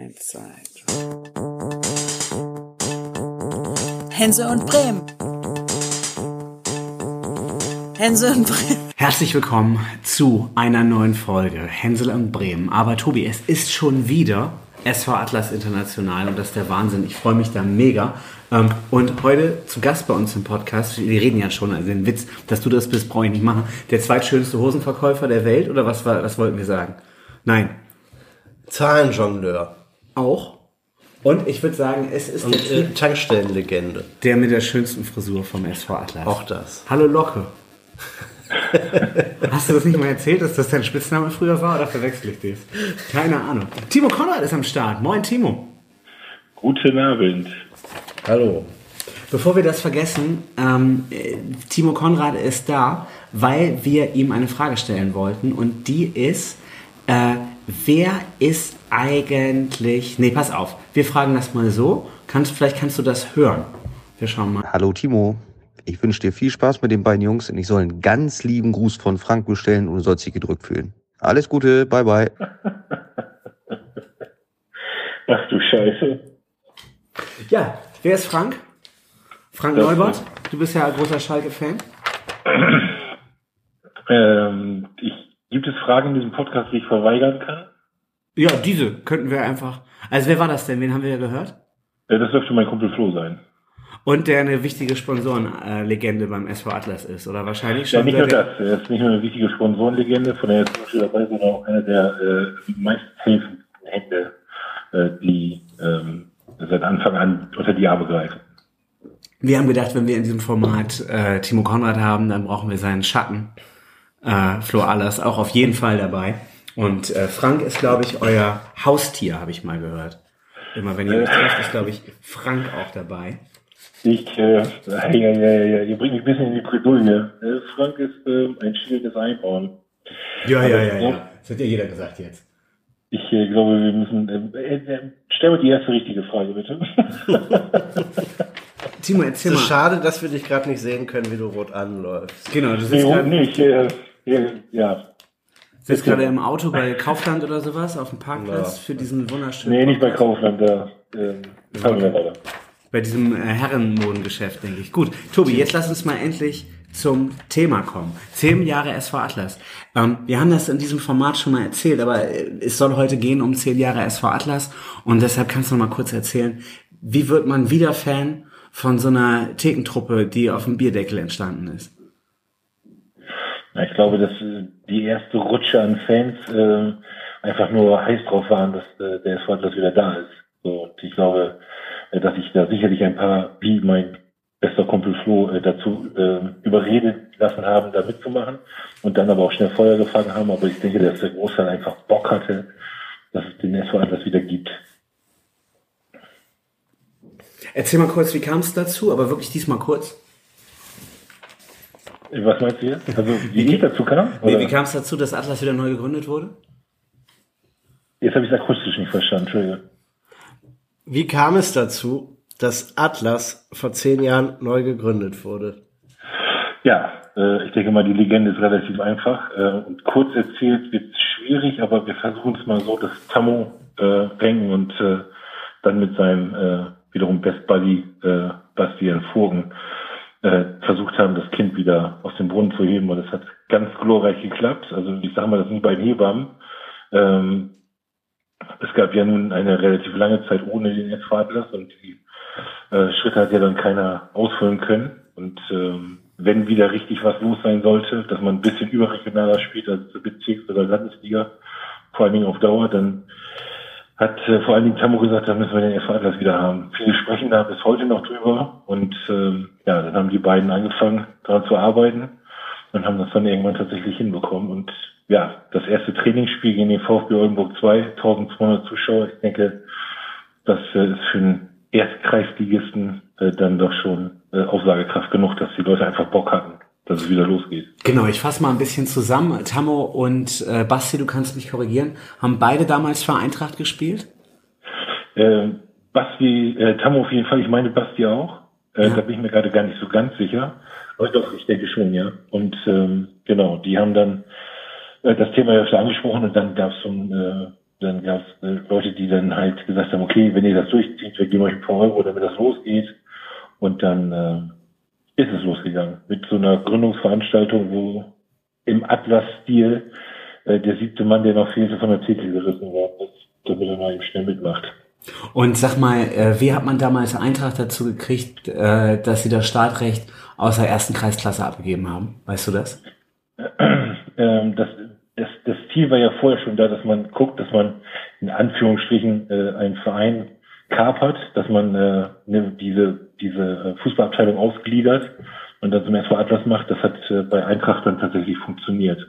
Eins, zwei, Hänsel und Bremen. Hänsel und Bremen. Herzlich willkommen zu einer neuen Folge Hänsel und Bremen. Aber Tobi, es ist schon wieder SV Atlas International und das ist der Wahnsinn. Ich freue mich da mega. Ähm, und heute zu Gast bei uns im Podcast, wir reden ja schon, also den Witz, dass du das bist, brauche ich nicht machen. Der zweitschönste Hosenverkäufer der Welt oder was, war, was wollten wir sagen? Nein. Zahlenjongleur. Auch. Und ich würde sagen, es ist Und der, äh, Tankstellenlegende. der mit der schönsten Frisur vom SV Atlas. Auch das. Hallo Locke. Hast du das nicht mal erzählt, dass das dein Spitzname früher war oder verwechsel ich das? Keine Ahnung. Timo Konrad ist am Start. Moin Timo. Guten Abend. Hallo. Bevor wir das vergessen, ähm, äh, Timo Konrad ist da, weil wir ihm eine Frage stellen wollten und die ist, äh, wer ist eigentlich, nee, pass auf, wir fragen das mal so, kannst, vielleicht kannst du das hören. Wir schauen mal. Hallo Timo, ich wünsche dir viel Spaß mit den beiden Jungs und ich soll einen ganz lieben Gruß von Frank bestellen und du sollst dich gedrückt fühlen. Alles Gute, bye bye. Ach du Scheiße. Ja, wer ist Frank? Frank Das Neubert, du bist ja ein großer Schalke-Fan. Ähm, ich, gibt es Fragen in diesem Podcast, die ich verweigern kann? Ja, diese könnten wir einfach. Also wer war das denn? Wen haben wir ja gehört? Äh, das dürfte mein Kumpel Flo sein. Und der eine wichtige Sponsorenlegende beim SV Atlas ist, oder wahrscheinlich Ja, schon. nicht nur das. Er ist nicht nur eine wichtige Sponsorenlegende, von der er Beispiel dabei, sondern auch einer der äh, meist helfenden Hände, äh, die ähm, seit Anfang an unter die Arme greifen. Wir haben gedacht, wenn wir in diesem Format äh, Timo Konrad haben, dann brauchen wir seinen Schatten. Äh, Flo Allers auch auf jeden Fall dabei. Und äh, Frank ist, glaube ich, euer Haustier, habe ich mal gehört. Immer wenn ihr euch trefft, ist, glaube ich, Frank auch dabei. Ich, äh, ja, ja, ja, ja, ihr bringt mich ein bisschen in die Bredouille. Äh, Frank ist äh, ein schwieriges Einhorn. Ja, ja, ja, ja. Das hat ja jeder gesagt jetzt. Ich äh, glaube, wir müssen. Äh, äh, stell mir die erste richtige Frage, bitte. Timo, Es erzähl ist mal. schade, dass wir dich gerade nicht sehen können, wie du rot anläufst. Genau, du nee, sitzt warum gerade nicht? Äh, äh, ja. sitzt gerade im Auto bei Kaufland oder sowas auf dem Parkplatz Ja. für diesen wunderschönen. Nee, nicht bei. Kaufland, da. Wir weiter. Bei diesem äh, Herrenmodengeschäft, denke ich. Gut, Tobi, jetzt lass uns mal endlich zum Thema kommen. Zehn Jahre SV Atlas. Ähm, wir haben das in diesem Format schon mal erzählt, aber äh, es soll heute gehen um zehn Jahre SV Atlas und deshalb kannst du noch mal kurz erzählen, wie wird man wieder Fan von so einer Thekentruppe, die auf dem Bierdeckel entstanden ist? Ich glaube, dass äh, die erste Rutsche an Fans äh, einfach nur heiß drauf waren, dass äh, der SV Atlas wieder da ist. So, und ich glaube, äh, dass ich da sicherlich ein paar, wie mein bester Kumpel Flo, äh, dazu äh, überredet lassen haben, da mitzumachen und dann aber auch schnell Feuer gefangen haben. Aber ich denke, dass der Großteil einfach Bock hatte, dass es den SV Atlas wieder gibt. Erzähl mal kurz, wie kam es dazu, aber wirklich diesmal kurz. Was meinst du jetzt? Also, wie ich dazu kam? Nee, wie kam es dazu, dass Atlas wieder neu gegründet wurde? Jetzt habe ich es akustisch nicht verstanden, Entschuldige. Wie kam es dazu, dass Atlas vor zehn Jahren neu gegründet wurde? Ja, äh, ich denke mal, die Legende ist relativ einfach. Äh, und kurz erzählt wird schwierig, aber wir versuchen es mal so, dass Tammo äh, Rengen und äh, dann mit seinem äh, wiederum Best Buddy äh, Bastian Vogel äh, versucht haben, das Kind wieder aus dem Brunnen zu heben. Und es hat ganz glorreich geklappt. Also ich sage mal, das sind die beiden Hebammen. Ähm, es gab ja nun eine relativ lange Zeit ohne den Atlas und die äh, Schritte hat ja dann keiner ausfüllen können. Und ähm, wenn wieder richtig was los sein sollte, dass man ein bisschen überregionaler spielt als Bezirks- oder Landesliga, vor allen Dingen auf Dauer, dann hat äh, vor allen Dingen Tammo gesagt, da müssen wir den SV Atlas wieder haben. Viele sprechen da bis heute noch drüber und ähm, ja, dann haben die beiden angefangen, daran zu arbeiten und haben das dann irgendwann tatsächlich hinbekommen. Und ja, das erste Trainingsspiel gegen den VfB Oldenburg 2, 1200 Zuschauer, ich denke, das äh, ist für einen Erstkreisligisten äh, dann doch schon äh, Aussagekraft genug, dass die Leute einfach Bock hatten, dass es wieder losgeht. Genau, ich fasse mal ein bisschen zusammen. Tammo und äh, Basti, du kannst mich korrigieren, haben beide damals für Eintracht gespielt? Äh, Basti, äh, Tammo auf jeden Fall, ich meine Basti auch. Äh, Ja. Da bin ich mir gerade gar nicht so ganz sicher. Aber doch, ich denke schon, ja. Und ähm, genau, die haben dann äh, das Thema ja öfter angesprochen und dann gab es so ein, äh, dann gab es äh, Leute, die dann halt gesagt haben, okay, wenn ihr das durchzieht, wir geben euch ein paar Euro, damit das losgeht. Und dann äh, ist es losgegangen mit so einer Gründungsveranstaltung, wo im Atlas-Stil äh, der siebte Mann, der noch fehlte, von der Titel gerissen worden ist, damit er mal eben schnell mitmacht. Und sag mal, äh, wie hat man damals Eintracht dazu gekriegt, äh, dass sie das Startrecht aus der ersten Kreisklasse abgegeben haben? Weißt du das? ähm, das, das, das Ziel war ja vorher schon da, dass man guckt, dass man in Anführungsstrichen äh, einen Verein kapert, dass man äh, ne, diese, diese äh, Fußballabteilung ausgliedert und dann zum SV Atlas macht. Das hat äh, bei Eintracht dann tatsächlich funktioniert.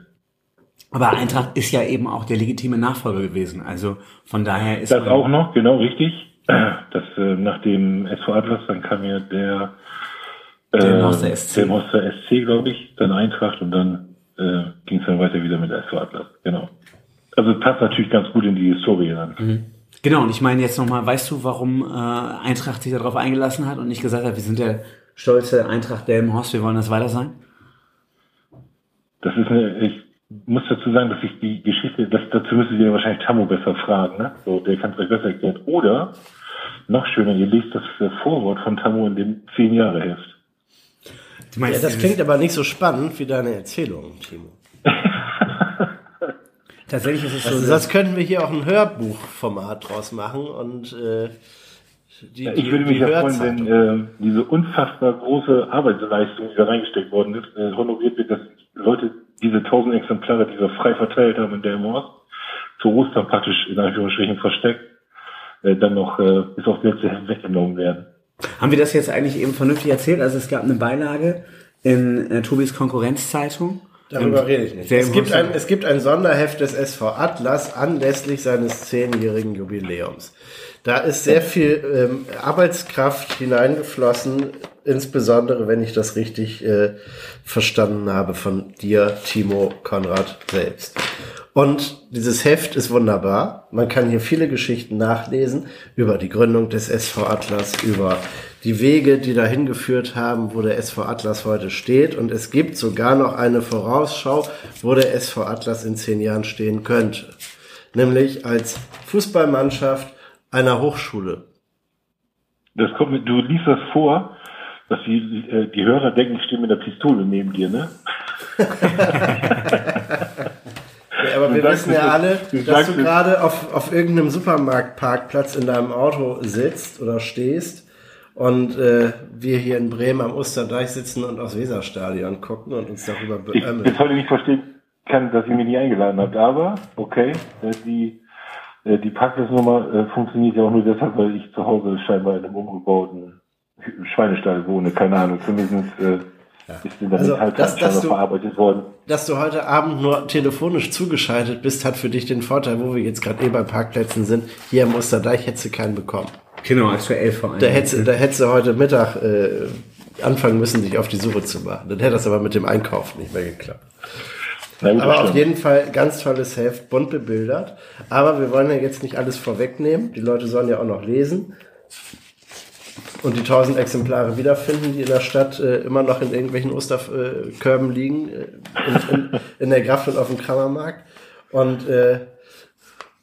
Aber Eintracht ist ja eben auch der legitime Nachfolger gewesen. Also von daher ist das auch noch genau richtig. Das äh, nach dem SV Atlas dann kam ja der äh, der Moster SC, der Moster SC glaube ich, dann Eintracht und dann äh, ging es dann weiter wieder mit SV Atlas. Genau. Also passt natürlich ganz gut in die Historie dann. Mhm. Genau, und ich meine jetzt nochmal, weißt du, warum äh, Eintracht sich darauf eingelassen hat und nicht gesagt hat, wir sind der stolze Eintracht Delmenhorst, wir wollen das weiter sein? Das ist eine, ich muss dazu sagen, dass ich die Geschichte, das, dazu müsstet ihr wahrscheinlich Tammo besser fragen, ne? So, der kann es euch besser erklären. Oder, noch schöner, ihr lest das Vorwort von Tammo in dem 10 Jahre Heft. Ja, das klingt aber nicht so spannend wie deine Erzählung, Timo. Tatsächlich ist es so. Also, das könnten wir hier auch ein Hörbuchformat draus machen und äh, die, ja, ich würde mich ja freuen, wenn äh, diese unfassbar große Arbeitsleistung, die da reingesteckt worden ist, äh, honoriert wird, dass Leute diese tausend Exemplare, die wir frei verteilt haben in Delmhorst, zu Ostern praktisch in Anführungsstrichen versteckt, äh, dann noch äh, bis auf letzte weggenommen werden. Haben wir das jetzt eigentlich eben vernünftig erzählt? Also es gab eine Beilage in äh, Tobis Konkurrenzzeitung. Darüber rede ich nicht. Es gibt, ein, es gibt ein Sonderheft des SV Atlas anlässlich seines zehnjährigen Jubiläums. Da ist sehr viel ähm, Arbeitskraft hineingeflossen, insbesondere wenn ich das richtig äh, verstanden habe von dir, Timo Konrad selbst. Und dieses Heft ist wunderbar. Man kann hier viele Geschichten nachlesen über die Gründung des SV Atlas, über die Wege, die dahin geführt haben, wo der SV Atlas heute steht. Und es gibt sogar noch eine Vorausschau, wo der SV Atlas in zehn Jahren stehen könnte. Nämlich als Fußballmannschaft einer Hochschule. Das kommt mit, du liest das vor, dass die, äh, die Hörer denken, ich stehe mit der Pistole neben dir, ne? Ja, aber wir wissen ja alle, dass du gerade auf, auf irgendeinem Supermarktparkplatz in deinem Auto sitzt oder stehst und äh, wir hier in Bremen am Osterdeich sitzen und aufs Weserstadion gucken und uns darüber beömmeln. Ich bis heute nicht verstehen kann, dass ihr mich nie eingeladen habt, aber okay, äh, die, äh, die Parkplatznummer äh, funktioniert ja auch nur deshalb, weil ich zu Hause scheinbar in einem umgebauten Schweinestall wohne, keine Ahnung, zumindest äh, ja. ist in der also, das, dass du, verarbeitet worden. Dass du heute Abend nur telefonisch zugeschaltet bist, hat für dich den Vorteil, wo wir jetzt gerade eh bei Parkplätzen sind. Hier im Osterdeich hättest du keinen bekommen. Genau, aktuell vor allem. Da hättest, da hättest du heute Mittag äh, anfangen müssen, dich auf die Suche zu machen. Dann hätte das aber mit dem Einkauf nicht mehr geklappt. Gut, aber auf jeden Fall ganz tolles Heft, bunt bebildert. Aber wir wollen ja jetzt nicht alles vorwegnehmen. Die Leute sollen ja auch noch lesen und die tausend Exemplare wiederfinden, die in der Stadt äh, immer noch in irgendwelchen Osterkörben liegen, äh, in, in, in, der Graft und auf dem Kammermarkt. Und äh,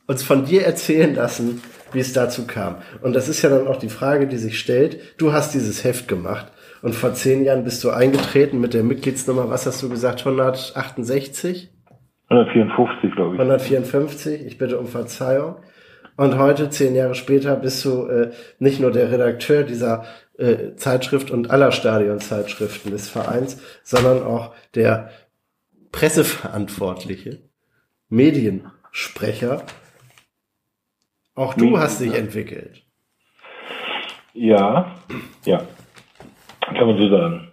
uns von dir erzählen lassen, wie es dazu kam. Und das ist ja dann auch die Frage, die sich stellt. Du hast dieses Heft gemacht und vor zehn Jahren bist du eingetreten mit der Mitgliedsnummer, was hast du gesagt, 168? 154, glaube ich. 154, ich bitte um Verzeihung. Und heute, zehn Jahre später, bist du äh, nicht nur der Redakteur dieser äh, Zeitschrift und aller Stadionzeitschriften des Vereins, sondern auch der Presseverantwortliche, Mediensprecher. Auch du Medien, hast dich entwickelt. Ja, ja, kann man so sagen.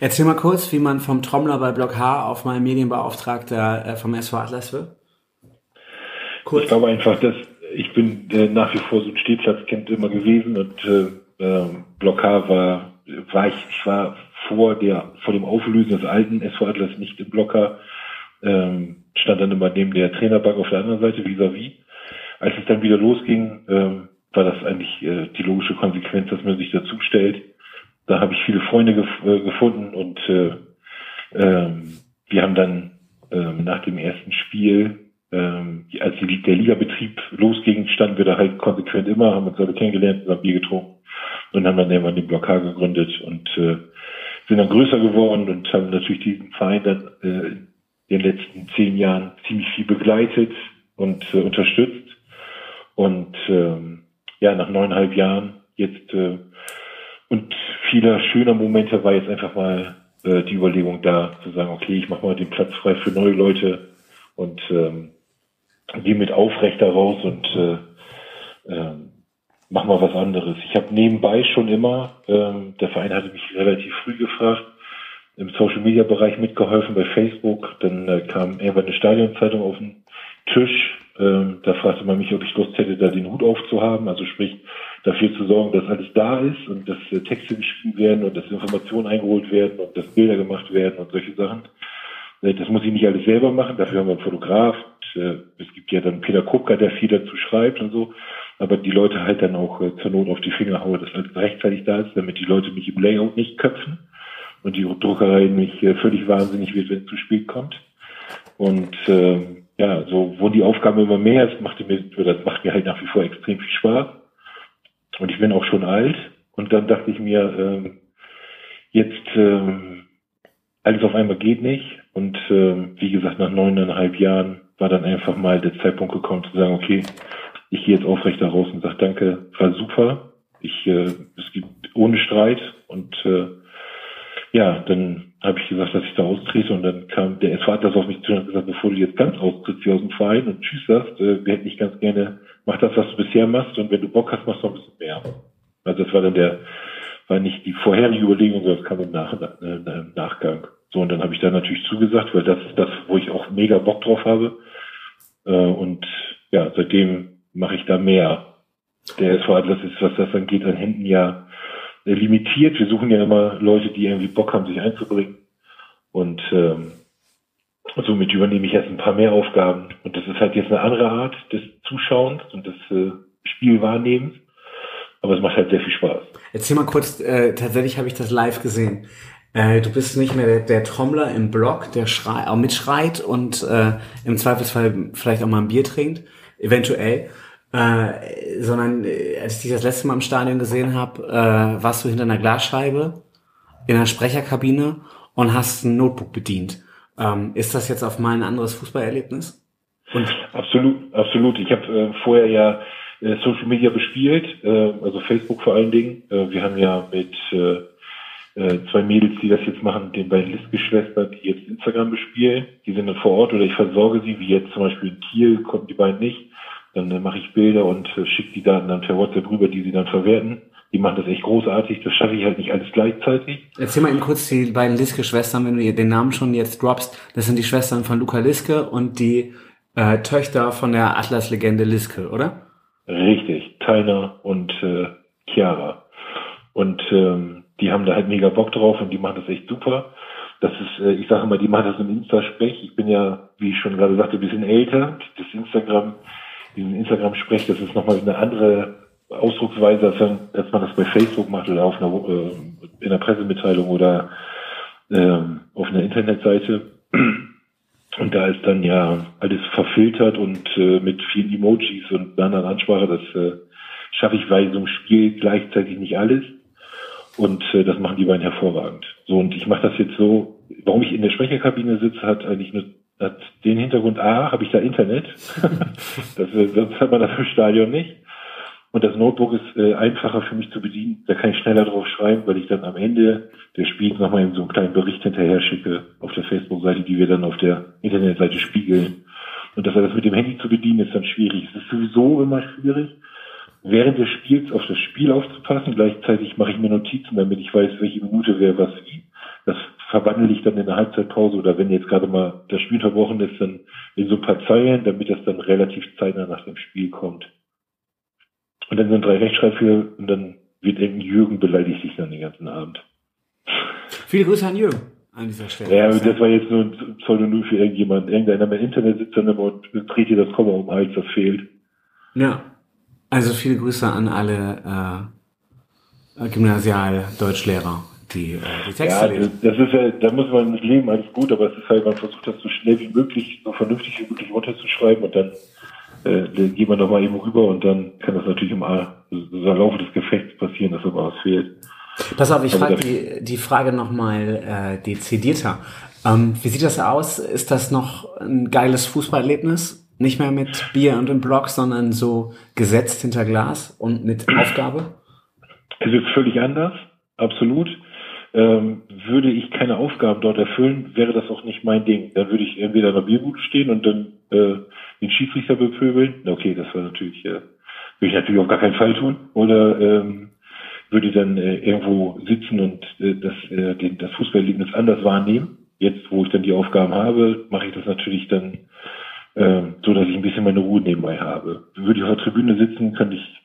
Erzähl mal kurz, wie man vom Trommler bei Block H auf meinen Medienbeauftragter äh, vom SV Atlas wird. Kurz. Ich glaube einfach, dass ich bin äh, nach wie vor so ein Stehplatzkind immer gewesen und äh, äh, Blockar war, war ich, ich war vor der, vor dem Auflösen des alten SV Atlas nicht im Blocker, ähm, stand dann immer neben der Trainerbank auf der anderen Seite vis-à-vis. Als es dann wieder losging, ähm, war das eigentlich äh, die logische Konsequenz, dass man sich dazu stellt. Da habe ich viele Freunde gef äh, gefunden und äh, ähm, wir haben dann ähm, nach dem ersten Spiel ähm, als die, der Ligabetrieb losging, standen wir da halt konsequent immer, haben uns alle kennengelernt, haben Bier getrunken und haben dann irgendwann den Blockar gegründet und äh, sind dann größer geworden und haben natürlich diesen Verein dann äh, in den letzten zehn Jahren ziemlich viel begleitet und äh, unterstützt. Und ähm, ja, nach neuneinhalb Jahren jetzt äh, und vieler schöner Momente war jetzt einfach mal äh, die Überlegung da, zu sagen, okay, ich mache mal den Platz frei für neue Leute und ähm, gehe mit aufrechter raus und äh, äh, mach mal was anderes. Ich habe nebenbei schon immer, ähm, der Verein hatte mich relativ früh gefragt, im Social Media Bereich mitgeholfen bei Facebook. Dann äh, kam irgendwann eine Stadionzeitung auf den Tisch. Ähm, da fragte man mich, ob ich Lust hätte, da den Hut aufzuhaben. Also sprich, dafür zu sorgen, dass alles da ist und dass äh, Texte geschrieben werden und dass Informationen eingeholt werden und dass Bilder gemacht werden und solche Sachen. Äh, das muss ich nicht alles selber machen. Dafür haben wir einen Fotograf. Äh, es gibt ja dann Peter Kupka, der viel dazu schreibt und so aber die Leute halt dann auch äh, zur Not auf die Finger haue, dass alles rechtzeitig da ist, damit die Leute mich im Layout nicht köpfen und die Druckerei nicht völlig wahnsinnig wird, wenn es zu spät kommt. Und äh, ja, so wo die Aufgabe immer mehr ist, macht mir, das macht mir halt nach wie vor extrem viel Spaß. Und ich bin auch schon alt. Und dann dachte ich mir, äh, jetzt äh, alles auf einmal geht nicht. Und äh, wie gesagt, nach neuneinhalb Jahren war dann einfach mal der Zeitpunkt gekommen zu sagen, okay, ich gehe jetzt aufrecht da raus und sage, danke, war super. Ich, äh, es gibt ohne Streit und äh, ja, dann habe ich gesagt, dass ich da austrete und dann kam der SV Atlas auf mich zu und hat gesagt, bevor du jetzt ganz austrittst hier aus dem Verein und tschüss sagst, äh, wir hätten dich ganz gerne, mach das, was du bisher machst und wenn du Bock hast, machst du noch ein bisschen mehr. Also das war dann der, war nicht die vorherige Überlegung, sondern das kam im, Nach, äh, im Nachgang. So, und dann habe ich da natürlich zugesagt, weil das ist das, wo ich auch mega Bock drauf habe. Äh, und ja, seitdem mache ich da mehr. Der SV Atlas ist, was das angeht, an Händen ja äh, limitiert. Wir suchen ja immer Leute, die irgendwie Bock haben, sich einzubringen. Und ähm, somit übernehme ich erst ein paar mehr Aufgaben. Und das ist halt jetzt eine andere Art des Zuschauens und des äh, Spielwahrnehmens. Aber es macht halt sehr viel Spaß. Erzähl mal kurz, äh, tatsächlich habe ich das live gesehen. Äh, du bist nicht mehr der, der Trommler im Block, der schrei auch mitschreit und äh, im Zweifelsfall vielleicht auch mal ein Bier trinkt, eventuell, äh, sondern äh, als ich dich das letzte Mal im Stadion gesehen habe, äh, warst du hinter einer Glasscheibe in einer Sprecherkabine und hast ein Notebook bedient. Ähm, ist das jetzt auf mal ein anderes Fußballerlebnis? Und absolut, absolut. Ich habe äh, vorher ja äh, Social Media bespielt, äh, also Facebook vor allen Dingen. Äh, wir haben ja mit äh, zwei Mädels, die das jetzt machen, den beiden Listgeschwistern, die jetzt Instagram bespielen. Die sind dann vor Ort oder ich versorge sie, wie jetzt zum Beispiel in Kiel, konnten die beiden nicht. Dann äh, mache ich Bilder und äh, schicke die Daten dann per WhatsApp rüber, die sie dann verwerten. Die machen das echt großartig. Das schaffe ich halt nicht alles gleichzeitig. Erzähl mal eben kurz die beiden Liske-Schwestern, wenn du den Namen schon jetzt droppst. Das sind die Schwestern von Luca Liske und die äh, Töchter von der Atlas-Legende Liske, oder? Richtig, Tainer und äh, Chiara. Und ähm, die haben da halt mega Bock drauf und die machen das echt super. Das ist, äh, ich sage immer, die machen das im Insta-Sprech. Ich bin ja, wie ich schon gerade sagte, ein bisschen älter. Das Instagram diesen Instagram-Sprech, das ist nochmal eine andere Ausdrucksweise, als, man das bei Facebook macht oder auf einer, äh, in einer Pressemitteilung oder ähm, auf einer Internetseite. Und da ist dann ja alles verfiltert und äh, mit vielen Emojis und einer anderen Ansprache, das äh, schaffe ich bei so einem Spiel gleichzeitig nicht alles. Und äh, das machen die beiden hervorragend. So, und ich mache das jetzt so, warum ich in der Sprecherkabine sitze, hat eigentlich nur hat den Hintergrund, A, habe ich da Internet. das, sonst hat man das im Stadion nicht. Und das Notebook ist äh, einfacher für mich zu bedienen. Da kann ich schneller drauf schreiben, weil ich dann am Ende des Spiels nochmal in so einen kleinen Bericht hinterher schicke auf der Facebook-Seite, die wir dann auf der Internetseite spiegeln. Und dass er das mit dem Handy zu bedienen, ist dann schwierig. Es ist sowieso immer schwierig, während des Spiels auf das Spiel aufzupassen. Gleichzeitig mache ich mir Notizen, damit ich weiß, welche Minute wer was wie. Das verwandle ich dann in der Halbzeitpause oder wenn jetzt gerade mal das Spiel verbrochen ist, dann in so ein paar Zeilen, damit das dann relativ zeitnah nach dem Spiel kommt. Und dann sind drei Rechtschreibfehler und dann wird irgendein Jürgen beleidigt sich dann den ganzen Abend. Viele Grüße an Jürgen an dieser Stelle. Ja, das war jetzt nur ein Pseudonym für irgendjemand. Irgendeiner im Internet sitzt dann immer und dreht dir das Komma um den Hals, das fehlt. Ja. Also viele Grüße an alle äh, Gymnasial-Deutschlehrer die, äh, die Texte ja, lesen. Das ist ja, da muss man mit leben, alles gut, aber es ist halt, man versucht das so schnell wie möglich, so vernünftig wie möglich runterzuschreiben und dann äh, geht man nochmal eben rüber und dann kann das natürlich im, im Laufe des Gefechts passieren, dass aber was fehlt. Pass auf, ich frage die, die Frage nochmal äh, dezidierter. Ähm, wie sieht das aus? Ist das noch ein geiles Fußballerlebnis? Nicht mehr mit Bier und im Block, sondern so gesetzt hinter Glas und mit Aufgabe? Es ist völlig anders, absolut. Ähm, würde ich keine Aufgaben dort erfüllen, wäre das auch nicht mein Ding. Dann würde ich entweder in der Bierbude stehen und dann äh, den Schiedsrichter bepöbeln. Okay, das war natürlich, äh, würde ich natürlich auf gar keinen Fall tun. Oder ähm, würde dann äh, irgendwo sitzen und äh, das, äh, den, das Fußballerlebnis anders wahrnehmen. Jetzt, wo ich dann die Aufgaben habe, mache ich das natürlich dann so, dass ich ein bisschen meine Ruhe nebenbei habe. Würde ich auf der Tribüne sitzen, könnte ich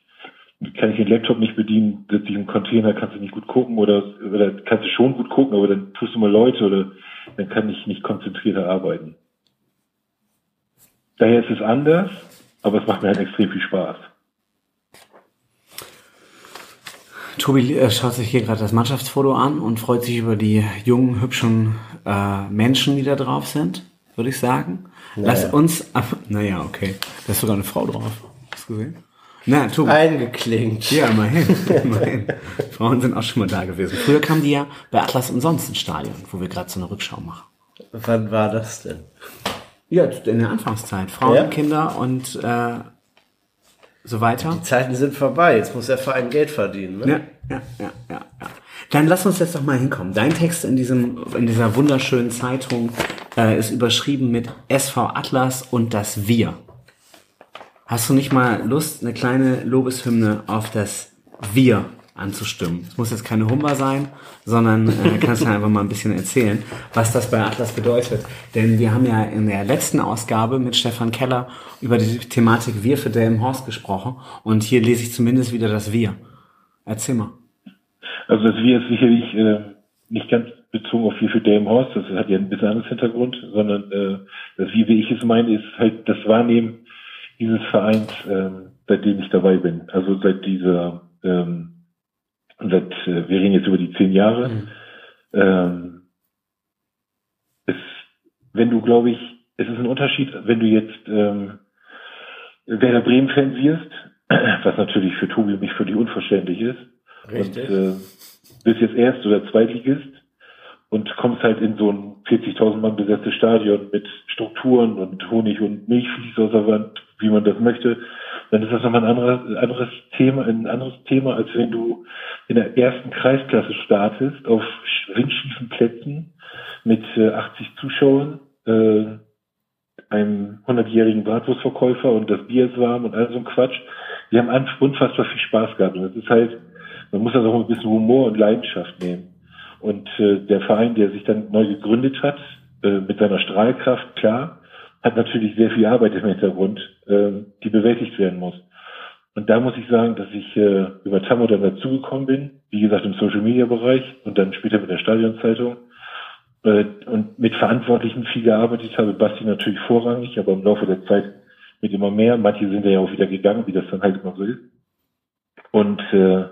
kann ich den Laptop nicht bedienen, sitze ich im Container, kannst du nicht gut gucken oder, oder kannst du schon gut gucken, aber dann tust du mal Leute oder dann kann ich nicht konzentrierter arbeiten. Daher ist es anders, aber es macht mir halt extrem viel Spaß. Tobi äh, schaut sich hier gerade das Mannschaftsfoto an und freut sich über die jungen, hübschen äh, Menschen, die da drauf sind, würde ich sagen. Naja. Lass uns, naja, okay, da ist sogar eine Frau drauf. Hast du gesehen? Na, Tobi. Eingeklinkt. Ja, immerhin. immerhin. Frauen sind auch schon mal da gewesen. Früher kamen die ja bei Atlas umsonst ins Stadion, wo wir gerade so eine Rückschau machen. Wann war das denn? Ja, in der Anfangszeit. Frauen, ja? Kinder und äh, so weiter. Die Zeiten sind vorbei. Jetzt muss der Verein Geld verdienen. Ne? Ja, ja, ja, ja, ja. Dann lass uns jetzt doch mal hinkommen. Dein Text in diesem, in dieser wunderschönen Zeitung äh, ist überschrieben mit SV Atlas und das Wir. Hast du nicht mal Lust, eine kleine Lobeshymne auf das Wir anzustimmen? Es muss jetzt keine Humba sein, sondern äh, kannst du einfach mal ein bisschen erzählen, was das bei Atlas bedeutet. Denn wir haben ja in der letzten Ausgabe mit Stefan Keller über die Thematik Wir für Delmenhorst gesprochen und hier lese ich zumindest wieder das Wir. Erzähl mal. Also das Wir ist sicherlich äh, nicht ganz bezogen auf Wir für Delmenhorst, das hat ja ein bisschen anderes Hintergrund, sondern äh, das Wir, wie ich es meine, ist halt das Wahrnehmen dieses Vereins, ähm, seitdem ich dabei bin. Also seit dieser, ähm, seit, äh, wir reden jetzt über die zehn Jahre. Mhm. Ähm, es, wenn du, glaube ich, es ist ein Unterschied, wenn du jetzt ähm, Werder Bremen-Fan wirst, was natürlich für Tobi und mich völlig unverständlich ist. Richtig. Und äh, bist jetzt Erst- oder Zweitligist und kommst halt in so ein 40.000 Mann besetztes Stadion mit Strukturen und Honig und Milchflies aus der Wand, wie man das möchte, dann ist das nochmal ein anderes, anderes Thema, ein anderes Thema, als wenn du in der ersten Kreisklasse startest, auf windschiefen Plätzen mit äh, 80 Zuschauern, äh, einem 100-jährigen Bratwurstverkäufer und das Bier ist warm und all so ein Quatsch. Wir haben unfassbar viel Spaß gehabt und das ist halt, man muss das auch ein bisschen Humor und Leidenschaft nehmen. Und äh, der Verein, der sich dann neu gegründet hat, äh, mit seiner Strahlkraft, klar, hat natürlich sehr viel Arbeit im Hintergrund, äh, die bewältigt werden muss. Und da muss ich sagen, dass ich äh, über Tammo dann dazugekommen bin, wie gesagt im Social Media Bereich und dann später mit der Stadionzeitung äh, und mit Verantwortlichen viel gearbeitet habe. Basti natürlich vorrangig, aber im Laufe der Zeit mit immer mehr. Manche sind ja auch wieder gegangen, wie das dann halt immer so ist. Und äh,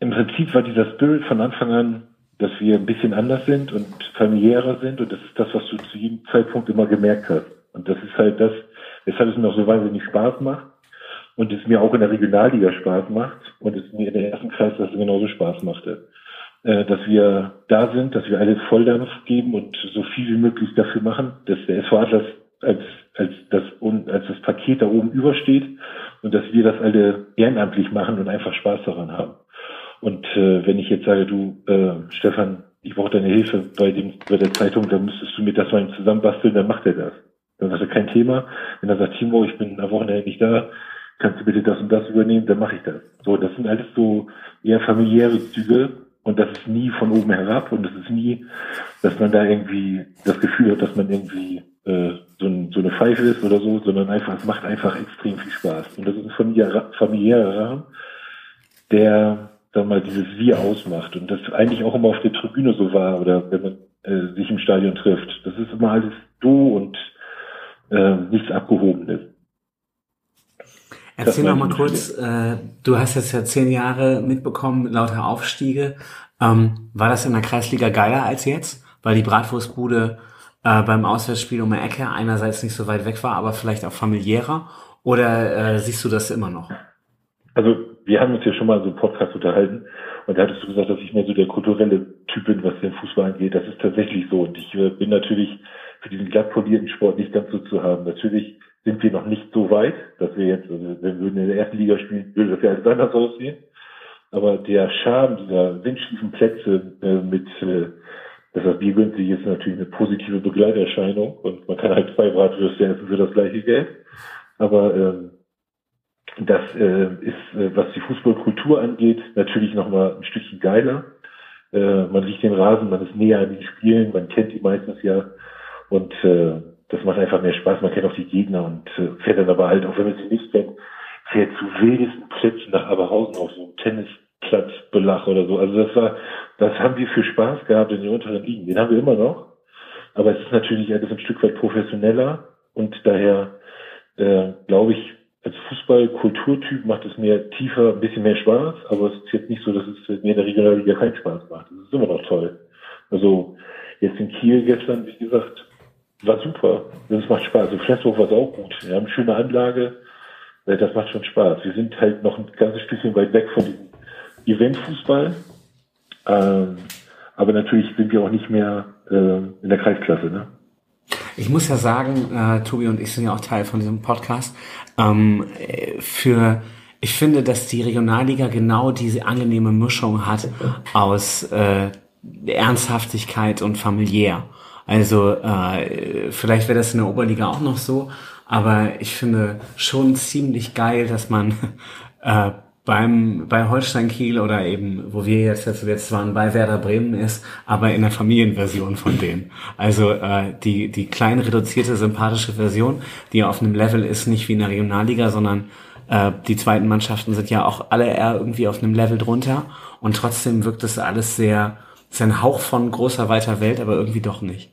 im Prinzip war dieser Spirit von Anfang an, dass wir ein bisschen anders sind und familiärer sind und das ist das, was du zu jedem Zeitpunkt immer gemerkt hast. Und das ist halt das, weshalb es mir auch so wahnsinnig Spaß macht und es mir auch in der Regionalliga Spaß macht und es mir in der ersten Kreisklasse genauso Spaß machte. Äh, dass wir da sind, dass wir alle Volldampf geben und so viel wie möglich dafür machen, dass der SV Atlas als, als, das, als das Paket da oben übersteht und dass wir das alle ehrenamtlich machen und einfach Spaß daran haben. Und äh, wenn ich jetzt sage, du, äh, Stefan, ich brauche deine Hilfe bei dem bei der Zeitung, dann müsstest du mir das mal zusammenbasteln, dann macht er das. Dann sagt er kein Thema. Wenn er sagt, Timo, ich bin am Wochenende nicht da, kannst du bitte das und das übernehmen, dann mache ich das. So, das sind alles so eher familiäre Züge und das ist nie von oben herab und das ist nie, dass man da irgendwie das Gefühl hat, dass man irgendwie äh, so, ein, so eine Pfeife ist oder so, sondern einfach, es macht einfach extrem viel Spaß. Und das ist ein familiärer Rahmen, der sag mal, dieses Wir ausmacht und das eigentlich auch immer auf der Tribüne so war oder wenn man äh, sich im Stadion trifft. Das ist immer alles du und äh, nichts Abgehobenes. Erzähl noch mal kurz, äh, du hast jetzt ja zehn Jahre mitbekommen, lauter Aufstiege. Ähm, war das in der Kreisliga geiler als jetzt? Weil die Bratwurstbude äh, beim Auswärtsspiel um die Ecke einerseits nicht so weit weg war, aber vielleicht auch familiärer? Oder äh, siehst du das immer noch? Also wir haben uns ja schon mal so einen Podcast unterhalten und da hattest du gesagt, dass ich mehr so der kulturelle Typ bin, was den Fußball angeht. Das ist tatsächlich so und ich äh, bin natürlich für diesen glatt polierten Sport nicht ganz so zu haben. Natürlich sind wir noch nicht so weit, dass wir jetzt, also wenn wir in der ersten Liga spielen, würde das ja alles anders aussehen. Aber der Charme dieser windschiefen Plätze äh, mit äh, dass das Bier günstig ist, natürlich eine positive Begleiterscheinung und man kann halt zwei Bratwürste essen für das gleiche Geld. Aber ähm, das äh, ist, äh, was die Fußballkultur angeht, natürlich nochmal ein Stückchen geiler. Äh, man riecht den Rasen, man ist näher an den Spielen, man kennt die meistens ja und äh, das macht einfach mehr Spaß. Man kennt auch die Gegner und äh, fährt dann aber halt, auch wenn man sie nicht kennt, fährt zu wildesten Plätzen nach Aberhausen auf so einem Tennisplatzbelach oder so. Also das war, das haben wir für Spaß gehabt in den unteren Ligen. Den haben wir immer noch. Aber es ist natürlich alles ein Stück weit professioneller und daher äh, glaube ich, als Fußball-Kulturtyp macht es mir tiefer ein bisschen mehr Spaß, aber es ist jetzt nicht so, dass es mir in der Regionalliga keinen Spaß macht. Das ist immer noch toll. Also jetzt in Kiel gestern, wie gesagt, war super. Das macht Spaß. Also Flensburg war es auch gut. Wir haben eine schöne Anlage. Das macht schon Spaß. Wir sind halt noch ein ganzes Stückchen weit weg von diesem Eventfußball. Ähm, aber natürlich sind wir auch nicht mehr äh, in der Kreisklasse. Ne? Ich muss ja sagen, äh, Tobi und ich sind ja auch Teil von diesem Podcast. Ähm, für ich finde, dass die Regionalliga genau diese angenehme Mischung hat aus äh, Ernsthaftigkeit und familiär. Also äh, vielleicht wäre das in der Oberliga auch noch so, aber ich finde schon ziemlich geil, dass man äh, beim bei Holstein Kiel oder eben, wo wir jetzt jetzt waren, bei Werder Bremen ist, aber in der Familienversion von denen. Also äh, die die klein reduzierte sympathische Version, die auf einem Level ist, nicht wie in der Regionalliga, sondern äh, die zweiten Mannschaften sind ja auch alle eher irgendwie auf einem Level drunter und trotzdem wirkt es alles sehr, ist ein Hauch von großer weiter Welt, aber irgendwie doch nicht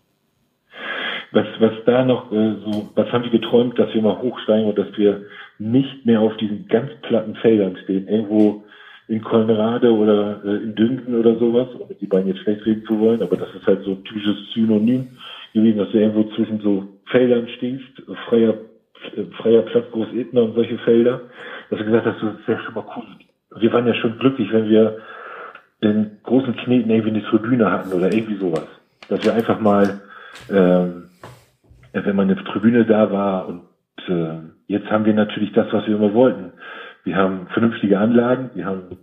was, was da noch äh, so, was haben wir geträumt, dass wir mal hochsteigen und dass wir nicht mehr auf diesen ganz platten Feldern stehen, irgendwo in Kolnerade oder äh, in Dünken oder sowas, um die beiden jetzt schlecht reden zu wollen, aber das ist halt so ein typisches Synonym gewesen, dass du irgendwo zwischen so Feldern stehst, freier, äh, freier Platz Groß Etna und solche Felder, dass du gesagt hast, das ist ja schon mal cool. Wir waren ja schon glücklich, wenn wir den großen Kneten irgendwie eine Tribüne hatten oder irgendwie sowas. Dass wir einfach mal ähm, wenn man eine Tribüne da war und äh, jetzt haben wir natürlich das, was wir immer wollten. Wir haben vernünftige Anlagen, wir haben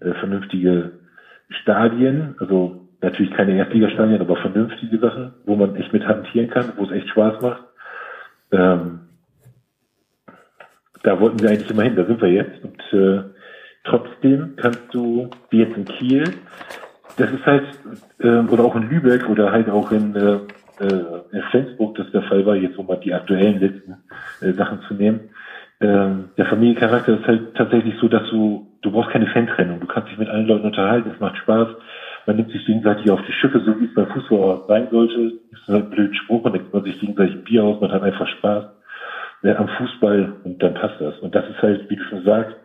äh, vernünftige Stadien, also natürlich keine Erstligastadien, aber vernünftige Sachen, wo man echt mit hantieren kann, wo es echt Spaß macht. Ähm, da wollten wir eigentlich immer hin, da sind wir jetzt. Und äh, trotzdem kannst du, wie jetzt in Kiel, das ist halt, äh, oder auch in Lübeck oder halt auch in äh, äh, Flensburg das der Fall war, jetzt um mal die aktuellen letzten äh, Sachen zu nehmen. Ähm, der Familiencharakter ist halt tatsächlich so, dass du, du brauchst keine Fantrennung. Du kannst dich mit allen Leuten unterhalten, es macht Spaß. Man nimmt sich gegenseitig auf die Schiffe, so wie es beim Fußball sein sollte. Das ist halt blöder Spruch, man nimmt sich gegenseitig ein Bier aus, man hat einfach Spaß äh, am Fußball und dann passt das. Und das ist halt, wie du schon sagst,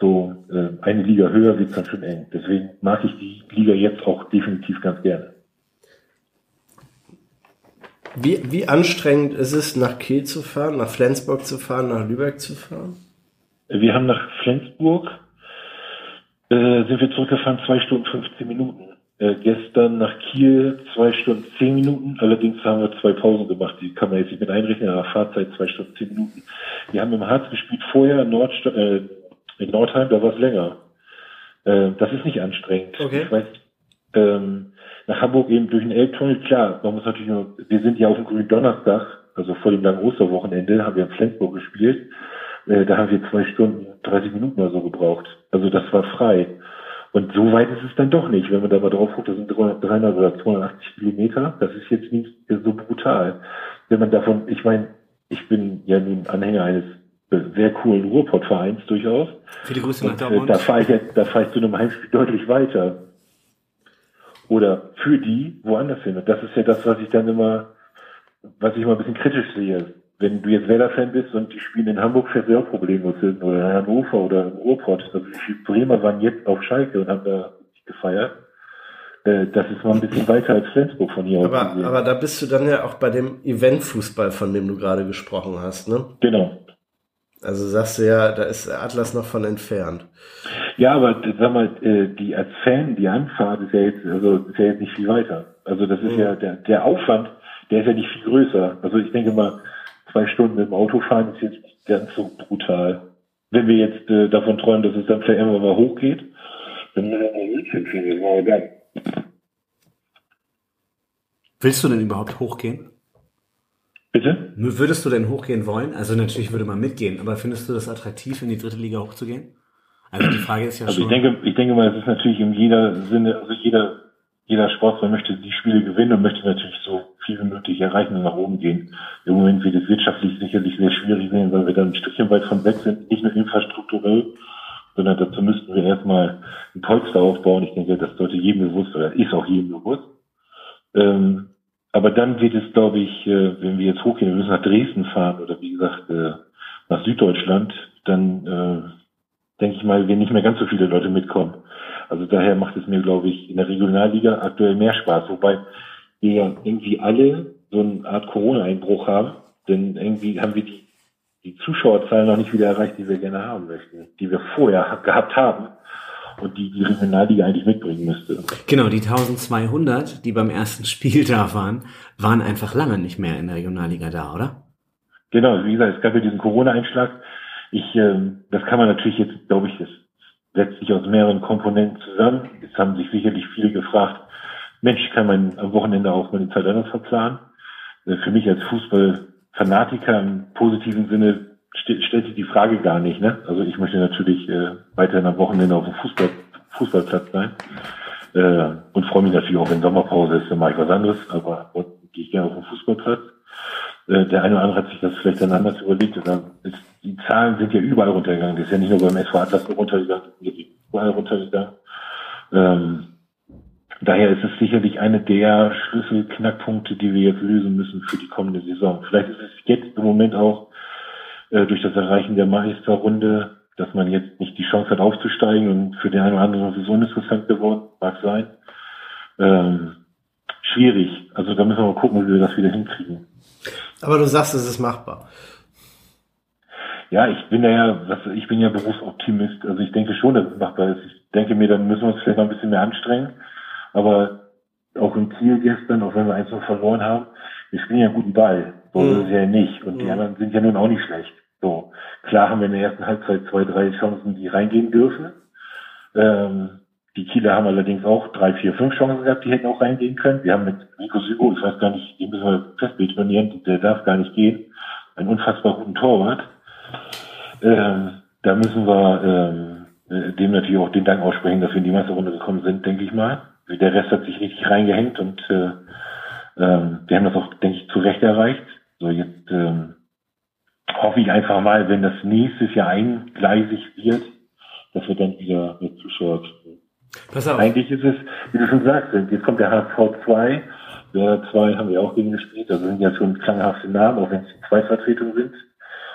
so äh, eine Liga höher wird dann schon eng. Deswegen mag ich die Liga jetzt auch definitiv ganz gerne. Wie, wie anstrengend ist es, nach Kiel zu fahren, nach Flensburg zu fahren, nach Lübeck zu fahren? Wir haben nach Flensburg, äh, sind wir zurückgefahren, zwei Stunden 15 Minuten. Äh, gestern nach Kiel zwei Stunden zehn Minuten. Allerdings haben wir zwei Pausen gemacht. Die kann man jetzt nicht mit einrechnen, aber Fahrzeit zwei Stunden zehn Minuten. Wir haben im Harz gespielt vorher in, Nord, äh, in Nordheim, da war es länger. Äh, das ist nicht anstrengend. Okay. Ich weiß, ähm, nach Hamburg eben durch den Elbtunnel. Klar, man muss natürlich nur, wir sind ja auf dem grünen Donnerstag, also vor dem langen Osterwochenende, haben wir in Flensburg gespielt. Äh, da haben wir zwei Stunden, 30 Minuten oder so gebraucht. Also das war frei. Und so weit ist es dann doch nicht. Wenn man da mal drauf guckt, das sind 300 oder 280 Kilometer. Das ist jetzt nicht so brutal. Wenn man davon, ich meine, ich bin ja nun Anhänger eines sehr coolen Ruhrpott-Vereins durchaus. Viele Grüße nach Dortmund. Äh, da fahre ich, da fahre ich zu einem Heimspiel deutlich weiter oder für die woanders hin. Und das ist ja das, was ich dann immer, was ich immer ein bisschen kritisch sehe. Wenn du jetzt Werder-Fan bist und die spielen in Hamburg, fährst du auch problemlos hin oder in Hannover oder im Ruhrpott. Also die Bremer waren jetzt auf Schalke und haben da gefeiert. äh, das ist mal ein bisschen weiter als Flensburg von hier aber, aus. Aber da bist du dann ja auch bei dem Eventfußball, von dem du gerade gesprochen hast, ne? Genau. Also sagst du ja, da ist Atlas noch von entfernt. Ja, aber sag mal, äh, die als Fan, die Anfahrt ist ja jetzt, also ist ja jetzt nicht viel weiter. Also das ist mhm. ja der, der Aufwand, der ist ja nicht viel größer. Also ich denke mal, zwei Stunden mit dem Auto fahren ist jetzt nicht ganz so brutal. Wenn wir jetzt äh, davon träumen, dass es dann vielleicht irgendwann mal hochgeht, dann müssen wir München finden, aber dann. Willst du denn überhaupt hochgehen? Bitte? Würdest du denn hochgehen wollen? Also natürlich würde man mitgehen, aber findest du das attraktiv, in die dritte Liga hochzugehen? Also die Frage ist ja also schon. Also ich denke, ich denke mal, es ist natürlich in jeder Sinne, also jeder, jeder Sportler möchte die Spiele gewinnen und möchte natürlich so viel wie möglich erreichen und nach oben gehen. Im Moment wird es wirtschaftlich sicherlich sehr schwierig sein, weil wir dann ein Stückchen weit von weg sind, nicht nur infrastrukturell, sondern dazu müssten wir erstmal ein Polster aufbauen. Ich denke, das sollte jedem bewusst oder ist auch jedem bewusst. Ähm, aber dann wird es, glaube ich, äh, wenn wir jetzt hochgehen, wir müssen nach Dresden fahren oder wie gesagt äh, nach Süddeutschland, dann äh, denke ich mal, wenn nicht mehr ganz so viele Leute mitkommen. Also daher macht es mir, glaube ich, in der Regionalliga aktuell mehr Spaß, wobei wir ja irgendwie alle so eine Art Corona-Einbruch haben, denn irgendwie haben wir die, die Zuschauerzahlen noch nicht wieder erreicht, die wir gerne haben möchten, die wir vorher gehabt haben die die Regionalliga eigentlich mitbringen müsste. Genau, die 1200, die beim ersten Spiel da waren, waren einfach lange nicht mehr in der Regionalliga da, oder? Genau, wie gesagt, es gab ja diesen Corona-Einschlag. Ich, ähm, das kann man natürlich jetzt, glaube ich, es setzt sich aus mehreren Komponenten zusammen. Jetzt haben sich sicherlich viele gefragt, Mensch, kann man am Wochenende auch meine Zeit anders verplanen? Äh, für mich als Fußballfanatiker im positiven Sinne st stellt sich die Frage gar nicht. Ne? Also ich möchte natürlich äh, weiterhin am Wochenende auf dem Fußball, Fußballplatz sein äh, und freue mich natürlich auch, wenn Sommerpause ist, dann mache ich was anderes, aber gehe ich gerne auf den Fußballplatz. Äh, der eine oder andere hat sich das vielleicht dann anders überlegt. Ist, die Zahlen sind ja überall runtergegangen. Das ist ja nicht nur beim SV Atlas runtergegangen, überall runtergegangen. Ähm, daher ist es sicherlich eine der Schlüsselknackpunkte, die wir jetzt lösen müssen für die kommende Saison. Vielleicht ist es jetzt im Moment auch äh, durch das Erreichen der Meisterrunde, dass man jetzt nicht die Chance hat aufzusteigen und für den einen oder anderen ist es uninteressant geworden, mag sein. Ähm, schwierig. Also da müssen wir mal gucken, wie wir das wieder hinkriegen. Aber du sagst, es ist machbar. Ja, ich bin ja, ich bin ja Berufsoptimist. Also ich denke schon, dass es machbar ist. Ich denke mir, dann müssen wir uns vielleicht mal ein bisschen mehr anstrengen. Aber auch im Ziel gestern, auch wenn wir eins noch verloren haben, wir spielen ja einen guten Ball. So mhm. ist es ja nicht. Und mhm. die anderen sind ja nun auch nicht schlecht. So. Klar haben wir in der ersten Halbzeit zwei, drei Chancen, die reingehen dürfen. Ähm, die Kieler haben allerdings auch drei, vier, fünf Chancen gehabt, die hätten auch reingehen können. Wir haben mit Rico Sügo, ich weiß gar nicht, den müssen wir festbetonieren, der darf gar nicht gehen. Einen unfassbar guten Torwart. Ähm, da müssen wir ähm, äh, dem natürlich auch den Dank aussprechen, dass wir in die Meisterrunde gekommen sind, denke ich mal. Der Rest hat sich richtig reingehängt und äh, ähm, wir haben das auch, denke ich, zu Recht erreicht. So, jetzt ähm, hoffe ich einfach mal, wenn das nächstes Jahr eingleisig wird, dass wir dann wieder mit Zuschauer Pass auf. Eigentlich ist es, wie du schon sagst, jetzt kommt der HSV 2. Der 2 haben wir auch gegen gespielt. Das sind ja schon klanghafte Namen, auch wenn es zwei Vertretungen sind.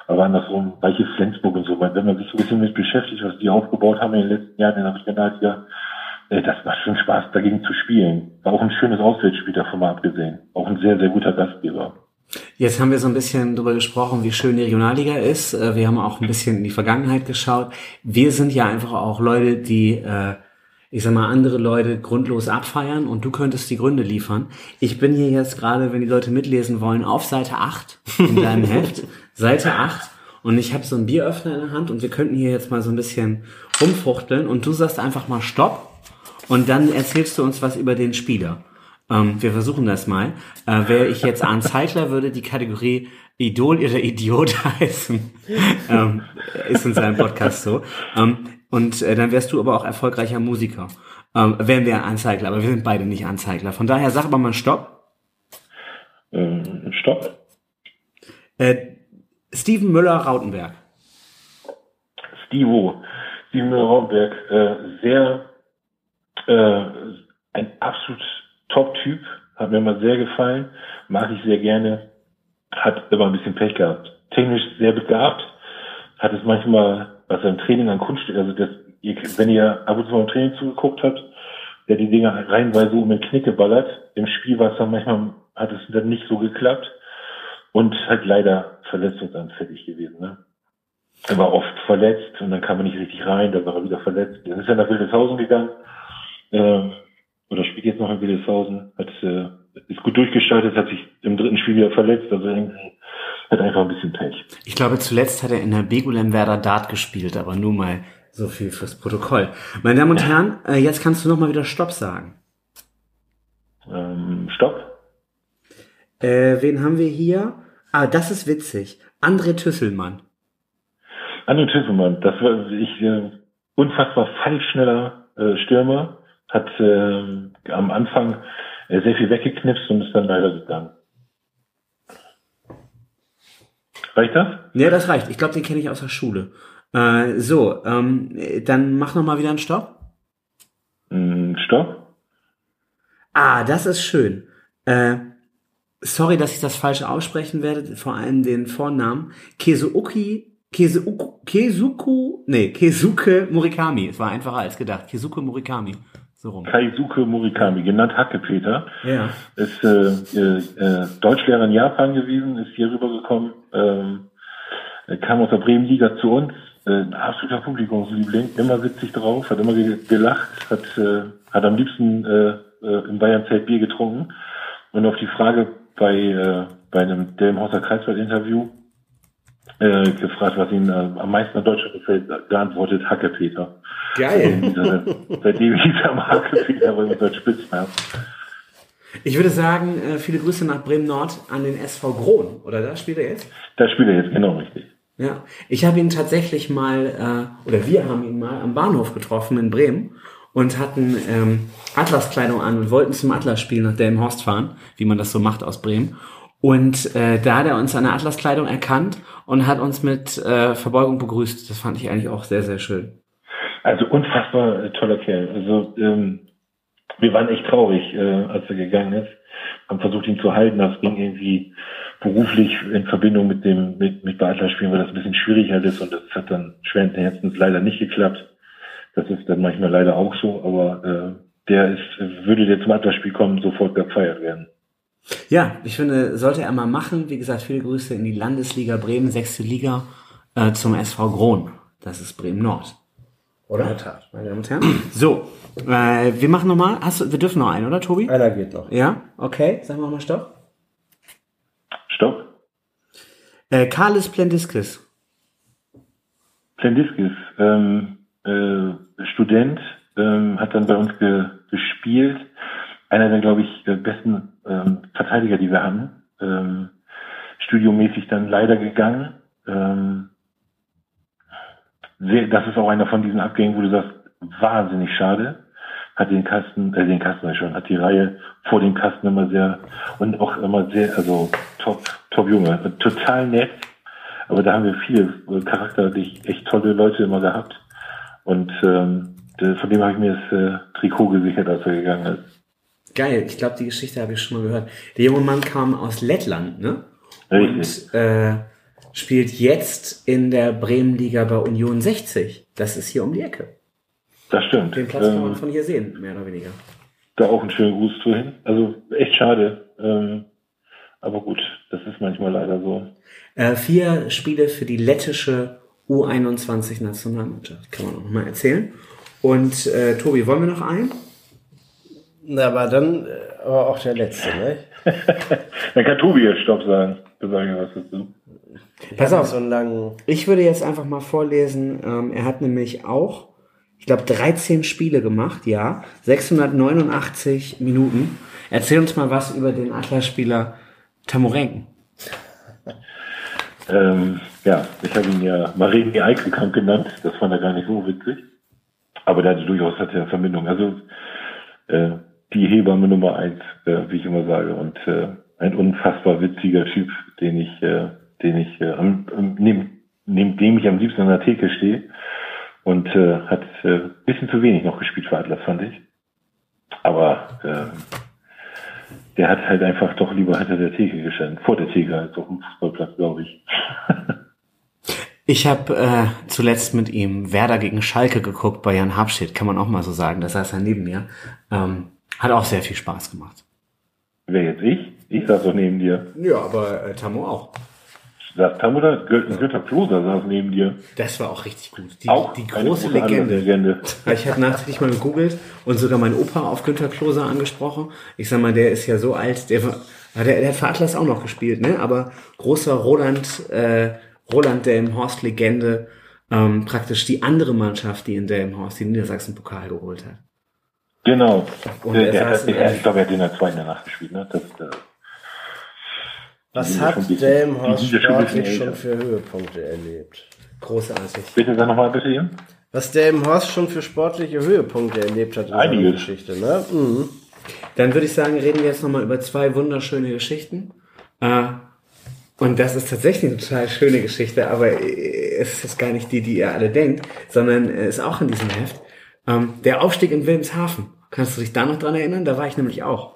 Aber andersrum, welche Flensburg und so, wenn man sich ein bisschen mit beschäftigt, was die aufgebaut haben in den letzten Jahren in der Regionalliga, äh, das macht schon Spaß, dagegen zu spielen. War auch ein schönes Auswärtsspiel davon mal abgesehen. Auch ein sehr, sehr guter Gastgeber. Jetzt haben wir so ein bisschen darüber gesprochen, wie schön die Regionalliga ist. Äh, wir haben auch ein bisschen in die Vergangenheit geschaut. Wir sind ja einfach auch Leute, die äh, ich sag mal, andere Leute grundlos abfeiern und du könntest die Gründe liefern. Ich bin hier jetzt gerade, wenn die Leute mitlesen wollen, auf Seite 8 in deinem Heft. Seite 8. Und ich habe so einen Bieröffner in der Hand und wir könnten hier jetzt mal so ein bisschen rumfuchteln und du sagst einfach mal Stopp und dann erzählst du uns was über den Spieler. Ähm, wir versuchen das mal. Äh, Wäre ich jetzt Arne Zeitler, würde die Kategorie Idol oder Idiot heißen. ähm, ist in seinem Podcast so. Ähm, und äh, dann wärst du aber auch erfolgreicher Musiker. Ähm, wären wir Anzeigler, aber wir sind beide nicht Anzeigler. Von daher sag aber mal Stopp. Ähm, Stopp. Äh, Steven Müller-Rautenberg. Stevo. Steven Müller-Rautenberg, äh, sehr, äh, ein absolut Top-Typ. Hat mir immer sehr gefallen. Mag ich sehr gerne. Hat immer ein bisschen Pech gehabt. Technisch sehr begabt. Hat es manchmal was er im Training an Kunst, also das, ihr, wenn ihr ab und zu mal im Training zugeguckt habt, der die Dinger reinweise um den Knick geballert. Im Spiel war es dann manchmal, hat es dann nicht so geklappt und halt leider verletzungsanfällig gewesen. Ne? Er war oft verletzt und dann kam er nicht richtig rein, dann war er wieder verletzt. Dann ist er nach Wildeshausen gegangen ähm, oder spielt jetzt noch in Wildeshausen, hat, äh, ist gut durchgestartet, hat sich im dritten Spiel wieder verletzt, also irgendwie hat einfach ein bisschen Pech. Ich glaube, zuletzt hat er in der Begulem Werder Dart gespielt, aber nur mal so viel fürs Protokoll. Meine Damen und Herren, äh, jetzt kannst du noch mal wieder Stopp sagen. Ähm, Stopp. Äh, wen haben wir hier? Ah, das ist witzig. André Tüsselmann. André Tüsselmann, das war ich äh, unfassbar fallschneller äh, Stürmer, hat äh, am Anfang äh, sehr viel weggeknipst und ist dann leider gegangen. Reicht das? Ja, das reicht. Ich glaube, den kenne ich aus der Schule. Äh, so, ähm, dann mach noch mal wieder einen Stopp. Mm, Stopp. Ah, das ist schön. Äh, sorry, dass ich das falsche aussprechen werde, vor allem den Vornamen. Kesuki, Kesuku, Kesuku, nee, Kesuke Murikami. Es war einfacher als gedacht. Kesuke Murikami. So rum. Kaisuke Murikami, genannt Hackepeter. Ja. Ist äh, äh, äh, Deutschlehrer in Japan gewesen, ist hier rübergekommen, ähm, kam aus der Bremenliga zu uns, äh, ein absoluter Publikumsliebling, immer witzig drauf, hat immer gelacht, hat, äh, hat am liebsten äh, äh, im Bayernzelt Bier getrunken. Und auf die Frage bei, äh, bei einem Delmhauser Kreiswald-Interview äh, gefragt, was ihn äh, am meisten an Deutschland gefällt, geantwortet Hackepeter. Geil. Äh, seitdem er am Hackepeter, weil unser Spitznamen. Ich würde sagen, äh, viele Grüße nach Bremen-Nord an den SV Gron, oder da spielt er jetzt? Da spielt er jetzt genau richtig. Ja, ich habe ihn tatsächlich mal, äh, oder wir haben ihn mal am Bahnhof getroffen in Bremen und hatten ähm, Atlaskleidung an und wollten zum Atlas-Spiel nach Delmenhorst fahren, wie man das so macht aus Bremen. Und äh, da hat er uns an der Atlaskleidung erkannt und hat uns mit äh, Verbeugung begrüßt. Das fand ich eigentlich auch sehr, sehr schön. Also unfassbar äh, toller Kerl. Also ähm, wir waren echt traurig, äh, als er gegangen ist. Haben versucht, ihn zu halten. Das ging irgendwie beruflich in Verbindung mit dem mit, mit Beatlerspielen, weil das ein bisschen schwieriger ist und das hat dann schweren Herzens leider nicht geklappt. Das ist dann manchmal leider auch so, aber äh, der ist, würde der zum Atlasspiel kommen, sofort gefeiert werden. Ja, ich finde, sollte er mal machen. Wie gesagt, viele Grüße in die Landesliga Bremen, sechste Liga, äh, zum SV Gron. Das ist Bremen Nord. Oder? In der Tat. Meine Damen und Herren. So, äh, wir machen nochmal. Hast du, wir dürfen noch einen, oder Tobi? Einer geht noch. Ja, okay. Sagen wir mal Stopp. Stopp. Äh, Carles Plendiskis. Plendiskis, ähm, äh, Student, ähm, hat dann bei uns ge gespielt. Einer der, glaube ich, besten ähm, Verteidiger, die wir haben. Ähm, studiomäßig dann leider gegangen. Ähm, sehr, das ist auch einer von diesen Abgängen, wo du sagst, wahnsinnig schade. Hat den Kasten, äh, den Kasten schon, hat die Reihe vor dem Kasten immer sehr und auch immer sehr, also top, top Junge, total nett. Aber da haben wir viele äh, charakterlich echt tolle Leute immer gehabt. Und ähm, von dem habe ich mir das äh, Trikot gesichert, als er gegangen ist. Geil, ich glaube, die Geschichte habe ich schon mal gehört. Der junge Mann kam aus Lettland, ne? Richtig. Und äh, spielt jetzt in der Bremenliga bei Union 60. Das ist hier um die Ecke. Das stimmt. Den Platz kann man Ähm, von hier sehen, mehr oder weniger. da auch einen schönen Gruß zu hin. Also echt schade. Ähm, aber gut, das ist manchmal leider so. Äh, vier Spiele für die lettische U21-Nationalmannschaft, kann man auch noch mal erzählen. Und äh, Tobi, wollen wir noch einen? Na, aber dann, äh, aber auch der letzte, ne? Dann kann Tobi jetzt Stopp sagen. Sage was dazu. Pass auf. So einen langen, Ich würde jetzt einfach mal vorlesen, ähm, er hat nämlich auch, ich glaube, 13 Spiele gemacht, ja, 689 Minuten. Erzähl uns mal was über den Atlas-Spieler Tamorenken. Ähm, ja, ich habe ihn ja Mareni Eichelkamp genannt. Das fand er gar nicht so witzig. Aber der hatte durchaus hatte er Verbindung. Also äh, die Hebamme Nummer eins, äh, wie ich immer sage. Und äh, ein unfassbar witziger Typ, den ich, äh, den ich äh, neben, neben dem ich am liebsten an der Theke stehe. Und äh, hat äh, bisschen zu wenig noch gespielt für Atlas, fand ich. Aber äh, der hat halt einfach doch lieber hinter der Theke gestanden. Vor der Theke als auf dem Fußballplatz, glaube ich. Ich habe äh, zuletzt mit ihm Werder gegen Schalke geguckt bei Jan Habstedt, kann man auch mal so sagen. Das saß er neben mir. Ähm, hat auch sehr viel Spaß gemacht. Wer jetzt ich? Ich saß doch neben dir. Ja, aber äh, Tammo auch. Saß Tammo da? Günther Kloser saß neben dir. Das war auch richtig gut. Die, auch die große, große Legende. Legende. Ich habe nachträglich mal gegoogelt und sogar mein Opa auf Günther Kloser angesprochen. Ich sag mal, der ist ja so alt, der, der, der hat für Atlas auch noch gespielt, ne? Aber großer Roland äh, Roland Delmenhorst Legende, ähm, praktisch die andere Mannschaft, die in Delmenhorst den Niedersachsen-Pokal geholt hat. Genau. Und der, der, der, der ich glaube, er hat in der zweiten danach gespielt. Ne? Das, äh, Was hat Delmenhorst sportlich schon für Höhepunkte erlebt? Großartig. Bitte sag nochmal bitte hier. Was Delmenhorst schon für sportliche Höhepunkte erlebt hat in Einige. seiner Geschichte. Ne? Mhm. Dann würde ich sagen, reden wir jetzt nochmal über zwei wunderschöne Geschichten. Äh, und das ist tatsächlich eine total schöne Geschichte, aber es ist gar nicht die, die ihr alle denkt, sondern ist auch in diesem Heft. Ähm, der Aufstieg in Wilhelmshaven. Kannst du dich da noch dran erinnern? Da war ich nämlich auch.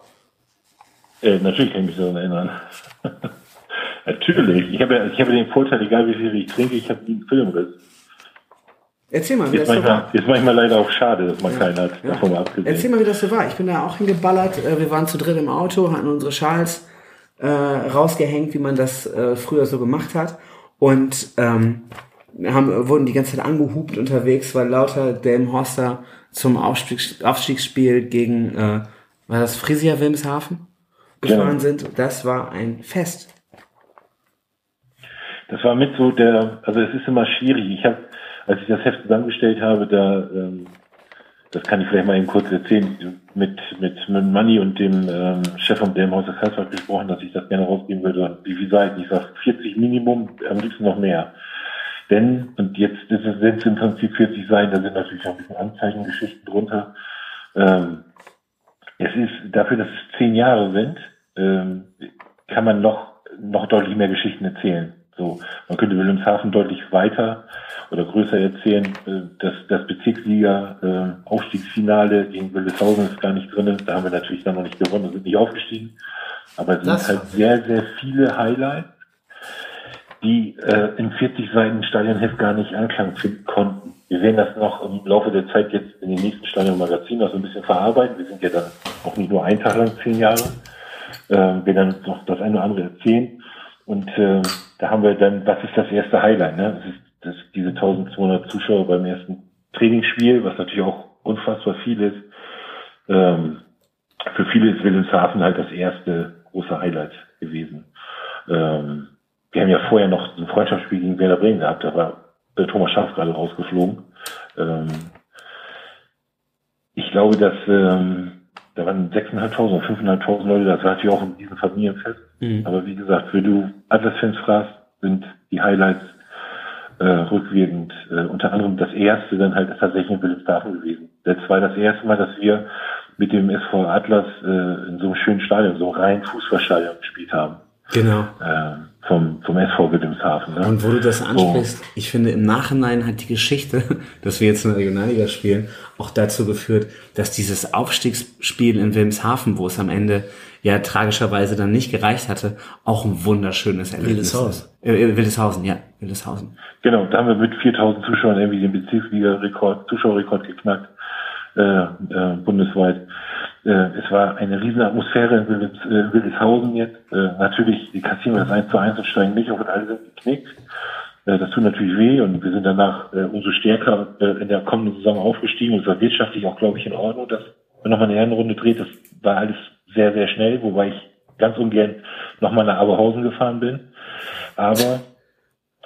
Äh, natürlich kann ich mich daran erinnern. natürlich. Ich habe, ja, ich habe den Vorteil, egal wie viel ich trinke, ich habe nie einen Filmriss. Erzähl mal, wie ist das manchmal, so war. Ist manchmal leider auch schade, dass man ja. keinen hat. Ja. Davon mal abgesehen. Erzähl mal, wie das so war. Ich bin da auch hingeballert. Äh, wir waren zu dritt im Auto, hatten unsere Schals äh, rausgehängt, wie man das äh, früher so gemacht hat. Und ähm, haben, wurden die ganze Zeit angehupt unterwegs, weil lauter Delmenhorster zum Aufstieg, Aufstiegsspiel gegen, äh, war das Frisia Wilmshaven gefahren Ja. sind. Das war ein Fest. Das war mit so der, also es ist immer schwierig. Ich habe, als ich das Heft zusammengestellt habe, da, ähm, das kann ich vielleicht mal eben kurz erzählen, mit, mit, mit Manni und dem ähm, Chef vom Delmhauser Kreiswald gesprochen, dass ich das gerne rausgeben würde. Und wie viel Seiten? Ich sage 40 Minimum, am liebsten noch mehr. Denn, und jetzt ist es, sind es im Prinzip 40 Seiten, da sind natürlich auch ein bisschen Anzeichengeschichten drunter. Ähm, es ist, dafür, dass es zehn Jahre sind, ähm, kann man noch, noch deutlich mehr Geschichten erzählen. So, man könnte Wilhelmshaven deutlich weiter oder größer erzählen. Äh, Das, das Bezirksliga äh, Aufstiegsfinale gegen Wildeshausen ist gar nicht drin. Da haben wir natürlich dann noch nicht gewonnen, sind nicht aufgestiegen. Aber es sind halt sehr, sehr viele Highlights, die äh, in 40 Seiten Stadionheft gar nicht Anklang finden konnten. Wir werden das noch im Laufe der Zeit jetzt in den nächsten Stadionmagazinen noch so ein bisschen verarbeiten. Wir sind ja dann auch nicht nur einen Tag lang, zehn Jahre. Ähm, wir dann noch das eine oder andere erzählen. Und äh, da haben wir dann, was ist das erste Highlight? Ne? Das ist, das diese 1200 Zuschauer beim ersten Trainingsspiel, was natürlich auch unfassbar viel ist. Ähm, für viele ist Wilhelmshaven halt das erste große Highlight gewesen. Ähm, wir haben ja vorher noch ein Freundschaftsspiel gegen Werder Bremen gehabt, da war der Thomas Schaaf gerade rausgeflogen. Ähm, ich glaube, dass ähm, da waren 6.500 oder 5.500 Leute, das war natürlich auch in diesem Familienfest. Mhm. Aber wie gesagt, wenn du Atlas-Fans fragst, sind die Highlights äh, rückwirkend äh, unter anderem das erste dann halt tatsächlich in Wilhelmshaven gewesen. Das war das erste Mal, dass wir mit dem SV Atlas äh, in so einem schönen Stadion, so einem reinen Fußballstadion gespielt haben. Genau. Äh, vom, vom SV Wilhelmshaven. Ne? Und wo du das ansprichst, ich finde im Nachhinein hat die Geschichte, dass wir jetzt in der Regionalliga spielen, auch dazu geführt, dass dieses Aufstiegsspiel in Wilhelmshaven, wo es am Ende ja tragischerweise dann nicht gereicht hatte, auch ein wunderschönes Erlebnis Wildeshausen. ist. Äh, äh, Wildeshausen, ja, Wildeshausen. Genau, da haben wir mit 4000 Zuschauern irgendwie den Bezirksliga-Rekord, Zuschauerrekord geknackt, äh, äh, bundesweit. Äh, es war eine riesen Atmosphäre in Wildes, äh, Wildeshausen jetzt. Äh, natürlich, die kassieren das 1 zu 1 und steigen nicht auf und alle sind geknickt. Äh, das tut natürlich weh und wir sind danach äh, umso stärker äh, in der kommenden Saison aufgestiegen und es war wirtschaftlich auch, glaube ich, in Ordnung, dass man nochmal eine Herrenrunde dreht. Das war alles sehr, sehr schnell, wobei ich ganz ungern nochmal nach Aberhausen gefahren bin. Aber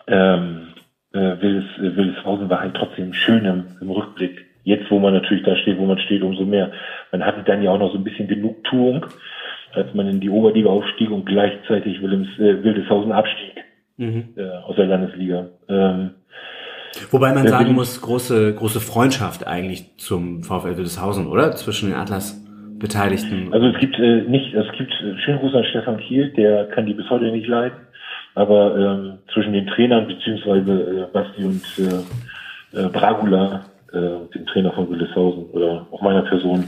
ähm, äh, Wildes, äh, Wildeshausen war halt trotzdem schön im, im Rückblick. Jetzt, wo man natürlich da steht, wo man steht, umso mehr. Man hatte dann ja auch noch so ein bisschen Genugtuung, als man in die Oberliga aufstieg und gleichzeitig Willems, äh, Wildeshausen abstieg äh, aus der Landesliga. Ähm, Wobei man sagen muss, große, große Freundschaft eigentlich zum VfL Wildeshausen, oder? Zwischen den Atlas-Beteiligten. Also es gibt äh, nicht, es gibt äh, schönen Gruß an Stefan Kiel, der kann die bis heute nicht leiden. Aber ähm, zwischen den Trainern beziehungsweise äh, Basti und äh, äh, Bragula, äh, dem Trainer von Wildeshausen oder auch meiner Person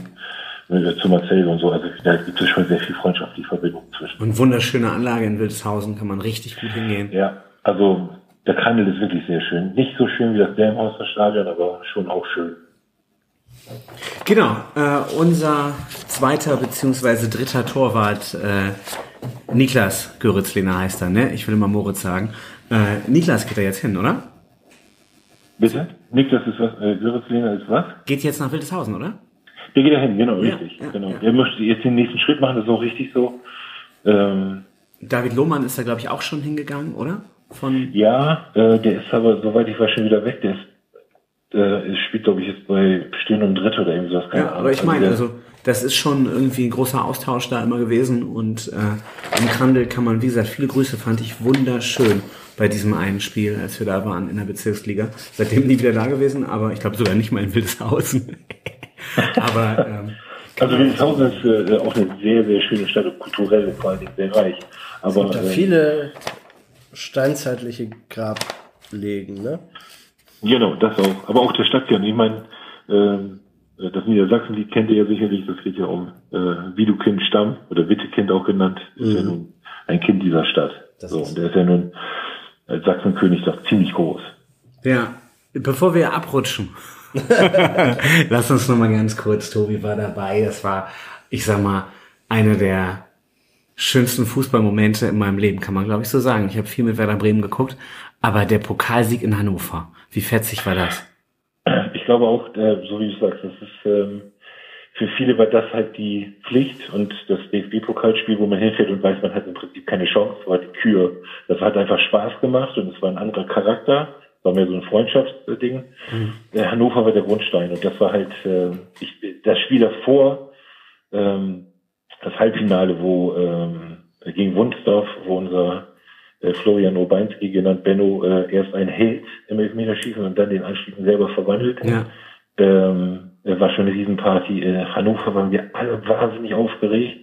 äh, zu Marcel und so, also da gibt es schon sehr viel freundschaftliche Verbindung zwischen. Und wunderschöne Anlage in Wildeshausen, kann man richtig gut hingehen. Ja, also der Kandel ist wirklich sehr schön. Nicht so schön wie das Delmhauser Stadion, aber schon auch schön. Genau, äh, unser zweiter beziehungsweise dritter Torwart, äh, Niklas Göritzliner heißt er, ne? Ich will immer Moritz sagen. Äh, Niklas geht da jetzt hin, oder? Bitte? Niklas ist was, äh, Göritzliner ist was? Geht jetzt nach Wildeshausen, oder? Der geht da hin, genau, richtig. Ja, genau. Ja. Der möchte jetzt den nächsten Schritt machen, das ist auch richtig so. Ähm, David Lohmann ist da, glaube ich, auch schon hingegangen, oder? Von ja, äh, der ist aber, soweit ich weiß, schon wieder weg. Der ist äh, spielt, glaube ich, jetzt bei Stehen und Dritt oder irgendwas. Ja, aber ich meine, also das ist schon irgendwie ein großer Austausch da immer gewesen und äh, im Kandel kann man, wie gesagt, viele Grüße fand ich wunderschön bei diesem einen Spiel, als wir da waren in der Bezirksliga. Seitdem nie wieder da gewesen, aber ich glaube sogar nicht mal in Wildeshausen. aber ähm, also Wildeshausen ist äh, auch eine sehr, sehr schöne Stadt und kulturell vor allem sehr reich. Aber es gibt da äh, viele steinzeitliche Grablegen, ne? Genau, das auch. Aber auch der Stadtkern. Ich meine, ähm, das Niedersachsenlied kennt ihr ja sicherlich. Das geht ja um äh, Widukind Stamm oder Wittekind auch genannt. Ist mhm. ja nun ein Kind dieser Stadt. Das so, und der ist ja nun als Sachsenkönig doch ziemlich groß. Ja, bevor wir abrutschen, lass uns noch mal ganz kurz. Tobi war dabei. Das war, ich sag mal, eine der schönsten Fußballmomente in meinem Leben, kann man glaube ich so sagen. Ich habe viel mit Werder Bremen geguckt, aber der Pokalsieg in Hannover, wie fetzig war das? Ich glaube auch, äh, so wie du sagst, das ist ähm, für viele war das halt die Pflicht und das DFB-Pokalspiel, wo man hinfährt und weiß, man hat im Prinzip keine Chance, war die Kür. Das hat einfach Spaß gemacht und es war ein anderer Charakter, war mehr so ein Freundschaftsding. Mhm. Hannover war der Grundstein und das war halt äh, ich, das Spiel davor, ähm, das Halbfinale, wo ähm, gegen Wunsdorf, wo unser äh, Florian Obeinski genannt, Benno, äh, erst ein Held im Elfmeterschießen und dann den anschließend selber verwandelt. Ja. Ähm, war schon eine Riesenparty. In Hannover waren wir alle wahnsinnig aufgeregt,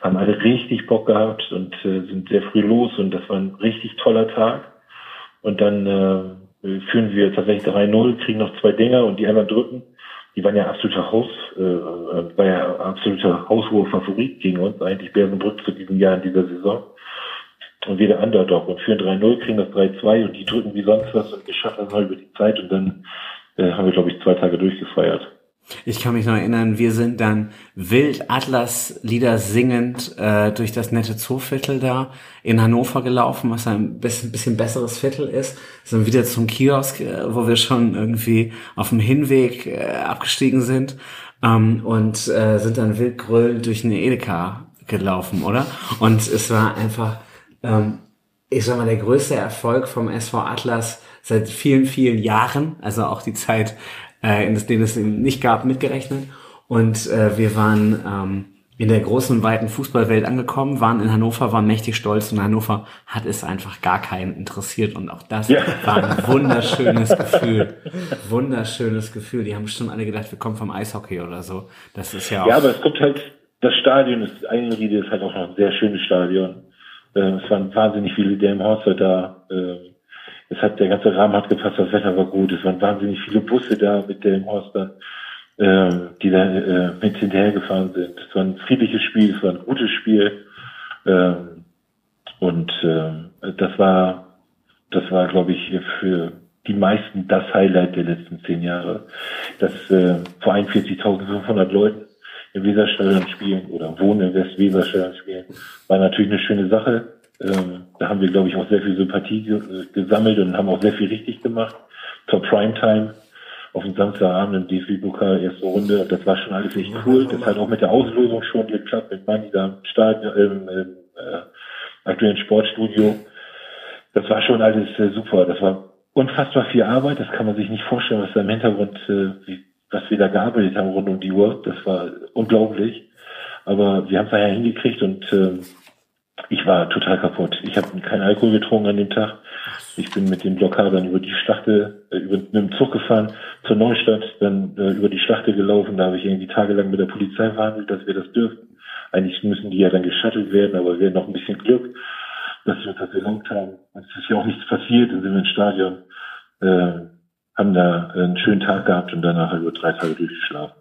haben alle richtig Bock gehabt und äh, sind sehr früh los und das war ein richtig toller Tag. Und dann äh, führen wir tatsächlich 3-0, kriegen noch zwei Dinger und die anderen drücken. Die waren ja absoluter Haus, äh, war ja absoluter haushoher Favorit gegen uns, eigentlich Bersenbrück zu diesem Jahr in dieser Saison und wir der Underdog und führen 3-0, kriegen das 3-2 und die drücken wie sonst was und wir schaffen das mal über die Zeit und dann äh, haben wir, glaube ich, zwei Tage durchgefeiert. Ich kann mich noch erinnern, wir sind dann wild Atlas-Lieder singend äh, durch das nette Zooviertel da in Hannover gelaufen, was ein bisschen, bisschen besseres Viertel ist. Sind wieder zum Kiosk, äh, wo wir schon irgendwie auf dem Hinweg äh, abgestiegen sind ähm, und äh, sind dann wild gröllend durch eine Edeka gelaufen, oder? Und es war einfach ähm, ich sag mal, der größte Erfolg vom SV Atlas seit vielen, vielen Jahren, also auch die Zeit, äh, in denen es nicht gab, mitgerechnet. Und äh, wir waren ähm, in der großen weiten Fußballwelt angekommen, waren in Hannover, waren mächtig stolz und Hannover hat es einfach gar keinen interessiert und auch das ja. war ein wunderschönes Gefühl. Wunderschönes Gefühl. Die haben bestimmt alle gedacht, wir kommen vom Eishockey oder so. Das ist ja auch. Ja, aber es kommt halt, das Stadion ist, Einriede ist halt auch noch ein sehr schönes Stadion. Äh, es waren wahnsinnig viele Delmenhorster da. Äh, es hat, der ganze Rahmen hat gepasst, das Wetter war gut. Es waren wahnsinnig viele Busse da mit Delmenhorstern, äh, die da äh, mit hinterhergefahren sind. Es war ein friedliches Spiel, es war ein gutes Spiel. Äh, und äh, das war, das war, glaube ich, für die meisten das Highlight der letzten zehn Jahre. Dass äh, vor 41.500 Leuten im Weserstadion spielen oder wohnen im Westweserstadion spielen, war natürlich eine schöne Sache. Ähm, da haben wir, glaube ich, auch sehr viel Sympathie gesammelt und haben auch sehr viel richtig gemacht. Zur Primetime auf dem Samstagabend im DFB-Pokal, erste Runde. Das war schon alles echt cool. Das hat auch mit der Auslosung schon geklappt, mit Manni da im Stadion, im, im äh, aktuellen Sportstudio. Das war schon alles äh, super. Das war unfassbar viel Arbeit. Das kann man sich nicht vorstellen, was da im Hintergrund, äh, wie was wir da gearbeitet haben rund um die Uhr. Das war unglaublich. Aber wir haben es ja hingekriegt und äh, ich war total kaputt. Ich habe keinen Alkohol getrunken an dem Tag. Ich bin mit den Blockadern über die Schlachte, äh, über, mit dem Zug gefahren zur Neustadt, dann äh, über die Schlachte gelaufen. Da habe ich irgendwie tagelang mit der Polizei verhandelt, dass wir das dürfen. Eigentlich müssen die ja dann geschattelt werden, aber wir haben noch ein bisschen Glück, dass wir uns das erlaubt haben. Es ist ja auch nichts passiert, dann sind wir ins Stadion. Äh, haben da einen schönen Tag gehabt und danach halt über drei Tage durchgeschlafen.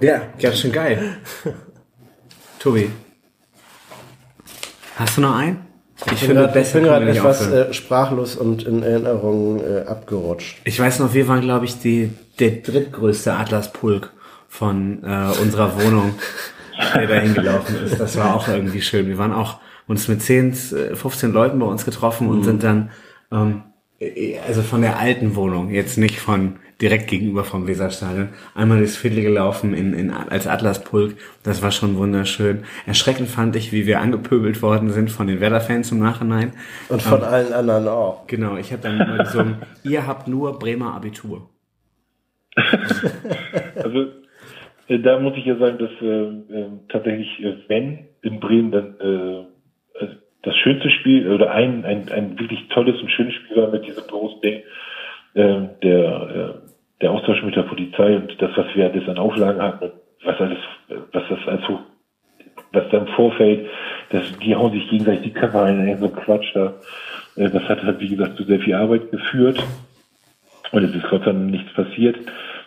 Ja, ganz schön geil. Tobi, hast du noch einen? Ich, ich finde, grad, ich bin gerade etwas äh, sprachlos und in Erinnerungen äh, abgerutscht. Ich weiß noch, wir waren, glaube ich, die, der drittgrößte Atlaspulk von äh, unserer Wohnung, der dahin gelaufen ist. Das war auch irgendwie schön. Wir waren auch uns mit 10, 15 äh, Leuten bei uns getroffen und mhm. sind dann ähm, äh, also von der alten Wohnung, jetzt nicht von direkt gegenüber vom Weserstadion, einmal durchs Viertel gelaufen in, in, als Atlaspulk. Das war schon wunderschön. Erschreckend fand ich, wie wir angepöbelt worden sind von den Werder-Fans im Nachhinein. Und von ähm, allen anderen auch. Genau, ich habe dann mal gesungen, ihr habt nur Bremer Abitur. also äh, da muss ich ja sagen, dass äh, äh, tatsächlich, äh, wenn in Bremen dann äh, das schönste Spiel oder ein, ein, ein wirklich tolles und schönes Spiel war mit diesem großen Ding, äh, der, äh, der Austausch mit der Polizei und das, was wir alles an Auflagen hatten, was alles, was das also, was da im Vorfeld, dass die hauen sich gegenseitig die Köpfe ein, so Quatsch da. Äh, das hat halt, wie gesagt, zu sehr viel Arbeit geführt. Und es ist Dank nichts passiert.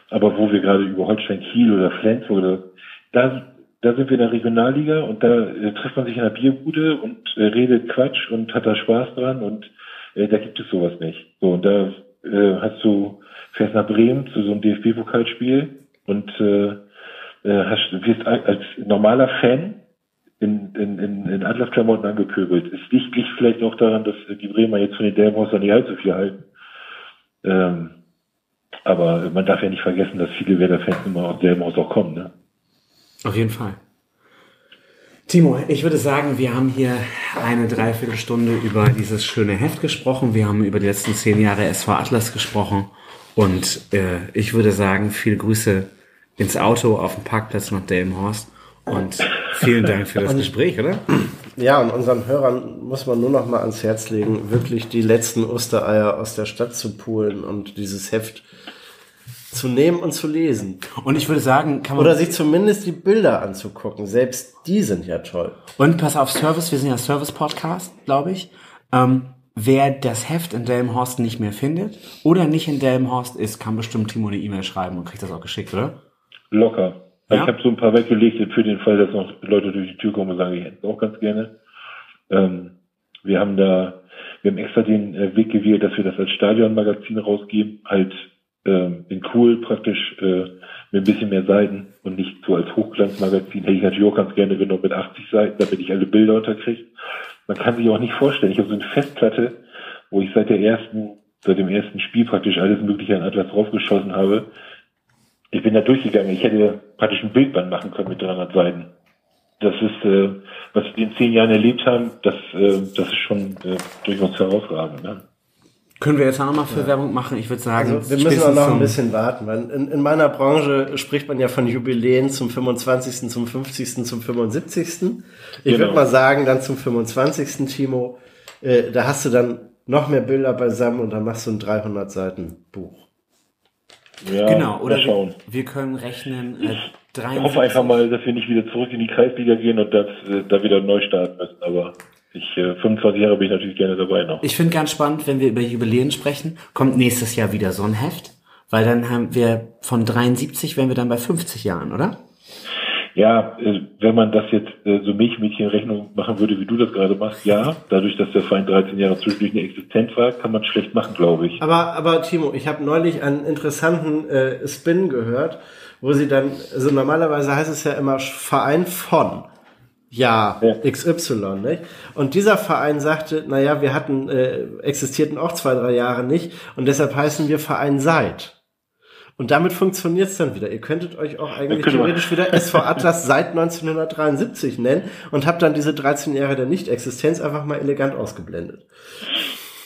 Aber wo wir gerade über Holstein Kiel oder Flens oder da da sind wir in der Regionalliga und da äh, trifft man sich in der Bierbude und äh, redet Quatsch und hat da Spaß dran und äh, da gibt es sowas nicht. So, und da äh, hast du, fährst nach Bremen zu so einem DFB-Pokalspiel und äh, äh, hast, wirst als normaler Fan in, in, in, in Atlas-Klamotten angepöbelt. Es liegt, liegt vielleicht auch daran, dass die Bremer jetzt von den Delmhausern nicht allzu viel halten. Ähm, aber man darf ja nicht vergessen, dass viele Werder-Fans immer aus Delmhaus auch kommen. Ne? Auf jeden Fall. Timo, ich würde sagen, wir haben hier eine Dreiviertelstunde über dieses schöne Heft gesprochen. Wir haben über die letzten zehn Jahre SV Atlas gesprochen. Und äh, ich würde sagen, viele Grüße ins Auto auf dem Parkplatz nach Delmenhorst. Und vielen Dank für das Gespräch, oder? Ja, und unseren Hörern muss man nur noch mal ans Herz legen, wirklich die letzten Ostereier aus der Stadt zu poolen und dieses Heft zu nehmen und zu lesen. Und ich würde sagen, kann man. Oder sich zumindest die Bilder anzugucken. Selbst die sind ja toll. Und pass auf Service, wir sind ja Service-Podcast, glaube ich. Ähm, wer das Heft in Delmenhorst nicht mehr findet oder nicht in Delmenhorst ist, kann bestimmt Timo eine E-Mail schreiben und kriegt das auch geschickt, oder? Locker. Ja? Ich habe so ein paar weggelegt für den Fall, dass noch Leute durch die Tür kommen und sagen, ich hätte es auch ganz gerne. Ähm, wir haben da, wir haben extra den äh, Weg gewählt, dass wir das als Stadionmagazin rausgeben, halt ähm, in cool praktisch äh, mit ein bisschen mehr Seiten und nicht so als Hochglanzmagazin. Hätte ich natürlich auch ganz gerne genommen mit 80 Seiten, damit ich alle Bilder unterkriege. Man kann sich auch nicht vorstellen. Ich habe so eine Festplatte, wo ich seit der ersten, seit dem ersten Spiel praktisch alles mögliche an Atlas draufgeschossen habe. Ich bin da durchgegangen. Ich hätte praktisch ein Bildband machen können mit 300 Seiten. Das ist, äh, was wir in zehn Jahren erlebt haben, das, äh, das ist schon äh, durchaus herausragend. Ne? Können wir jetzt auch nochmal für ja. Werbung machen? Ich würde sagen, also wir müssen auch noch ein bisschen warten, weil in, in, meiner Branche spricht man ja von Jubiläen zum 25., zum 50., zum 75. Ich genau. würde mal sagen, dann zum 25. Timo, äh, da hast du dann noch mehr Bilder beisammen und dann machst du ein 300 Seiten Buch. Ja, genau, oder wir, wir, können rechnen. Äh, ich hoffe einfach mal, dass wir nicht wieder zurück in die Kreisliga gehen und dass, äh, da wieder neu starten müssen, aber ich, äh, 25 Jahre bin ich natürlich gerne dabei noch. Ich finde ganz spannend, wenn wir über Jubiläen sprechen, kommt nächstes Jahr wieder so ein Heft, weil dann haben wir von 73, wären wir dann bei 50 Jahren, oder? Ja, äh, wenn man das jetzt äh, so Milchmädchenrechnung machen würde, wie du das gerade machst, ja, dadurch, dass der Verein 13 Jahre zwischendurch eine Existenz war, kann man schlecht machen, glaube ich. Aber, aber Timo, ich habe neulich einen interessanten äh, Spin gehört, wo sie dann, also normalerweise heißt es ja immer Verein von. Ja, ja, XY, nicht? Und dieser Verein sagte, naja, wir hatten, äh, existierten auch zwei, drei Jahre nicht und deshalb heißen wir Verein seit. Und damit funktioniert's dann wieder. Ihr könntet euch auch eigentlich theoretisch wieder SV Atlas seit 1973 nennen und habt dann diese 13 Jahre der Nicht-Existenz einfach mal elegant ausgeblendet.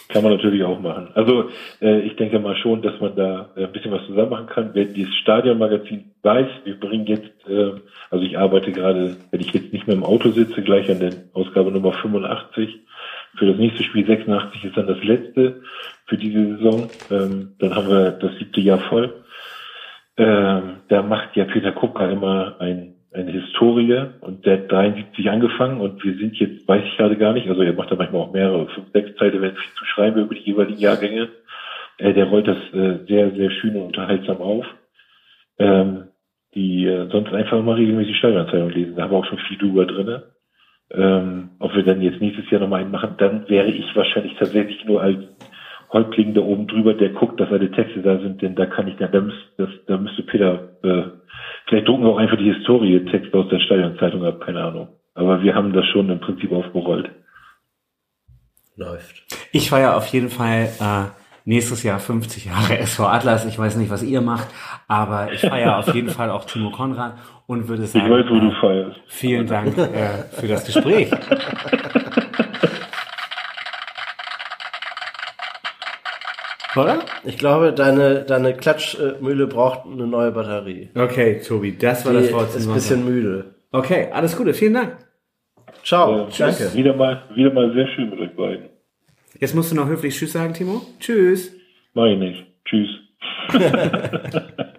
Kann man natürlich auch machen. Also äh, ich denke mal schon, dass man da äh, ein bisschen was zusammen machen kann. Wer dieses Stadionmagazin weiß, wir bringen jetzt, äh, also ich arbeite gerade, wenn ich jetzt nicht mehr im Auto sitze, gleich an der Ausgabe Nummer 85. Für das nächste Spiel 86 ist dann das letzte für diese Saison. Ähm, dann haben wir das siebte Jahr voll. Ähm, da macht ja Peter Kupka immer ein eine Historie und der hat 73 angefangen und wir sind jetzt, weiß ich gerade gar nicht, also er macht da manchmal auch mehrere, fünf, sechs Teile, wenn viel zu schreiben über die jeweiligen Jahrgänge. Äh, der rollt das äh, sehr, sehr schön und unterhaltsam auf. Ähm, die äh, sonst einfach mal regelmäßig Steueranzeigung lesen. Da haben wir auch schon viel drüber drinne. Ähm, ob wir dann jetzt nächstes Jahr nochmal einen machen, dann wäre ich wahrscheinlich tatsächlich nur als Häuptling da oben drüber, der guckt, dass alle Texte da sind, denn da kann ich, da, da, müsste, das, da müsste Peter, äh, vielleicht drucken wir auch einfach die Historie Texte aus der Stadionzeitung ab, keine Ahnung. Aber wir haben das schon im Prinzip aufgerollt. Läuft. Ich feiere auf jeden Fall äh, nächstes Jahr 50 Jahre SV Atlas. Ich weiß nicht, was ihr macht, aber ich feiere auf jeden Fall auch Timo Konrad und würde sagen, ich weiß, wo äh, du feierst. Vielen Dank äh, für das Gespräch. Oder? Ich glaube, deine, deine Klatschmühle braucht eine neue Batterie. Okay, Tobi, das war Die das Wort. Ist ein bisschen müde. Okay, alles Gute, vielen Dank. Ciao, ja, danke. Wieder mal, wieder mal sehr schön mit euch beiden. Jetzt musst du noch höflich Tschüss sagen, Timo. Tschüss. Mach ich nicht. Tschüss.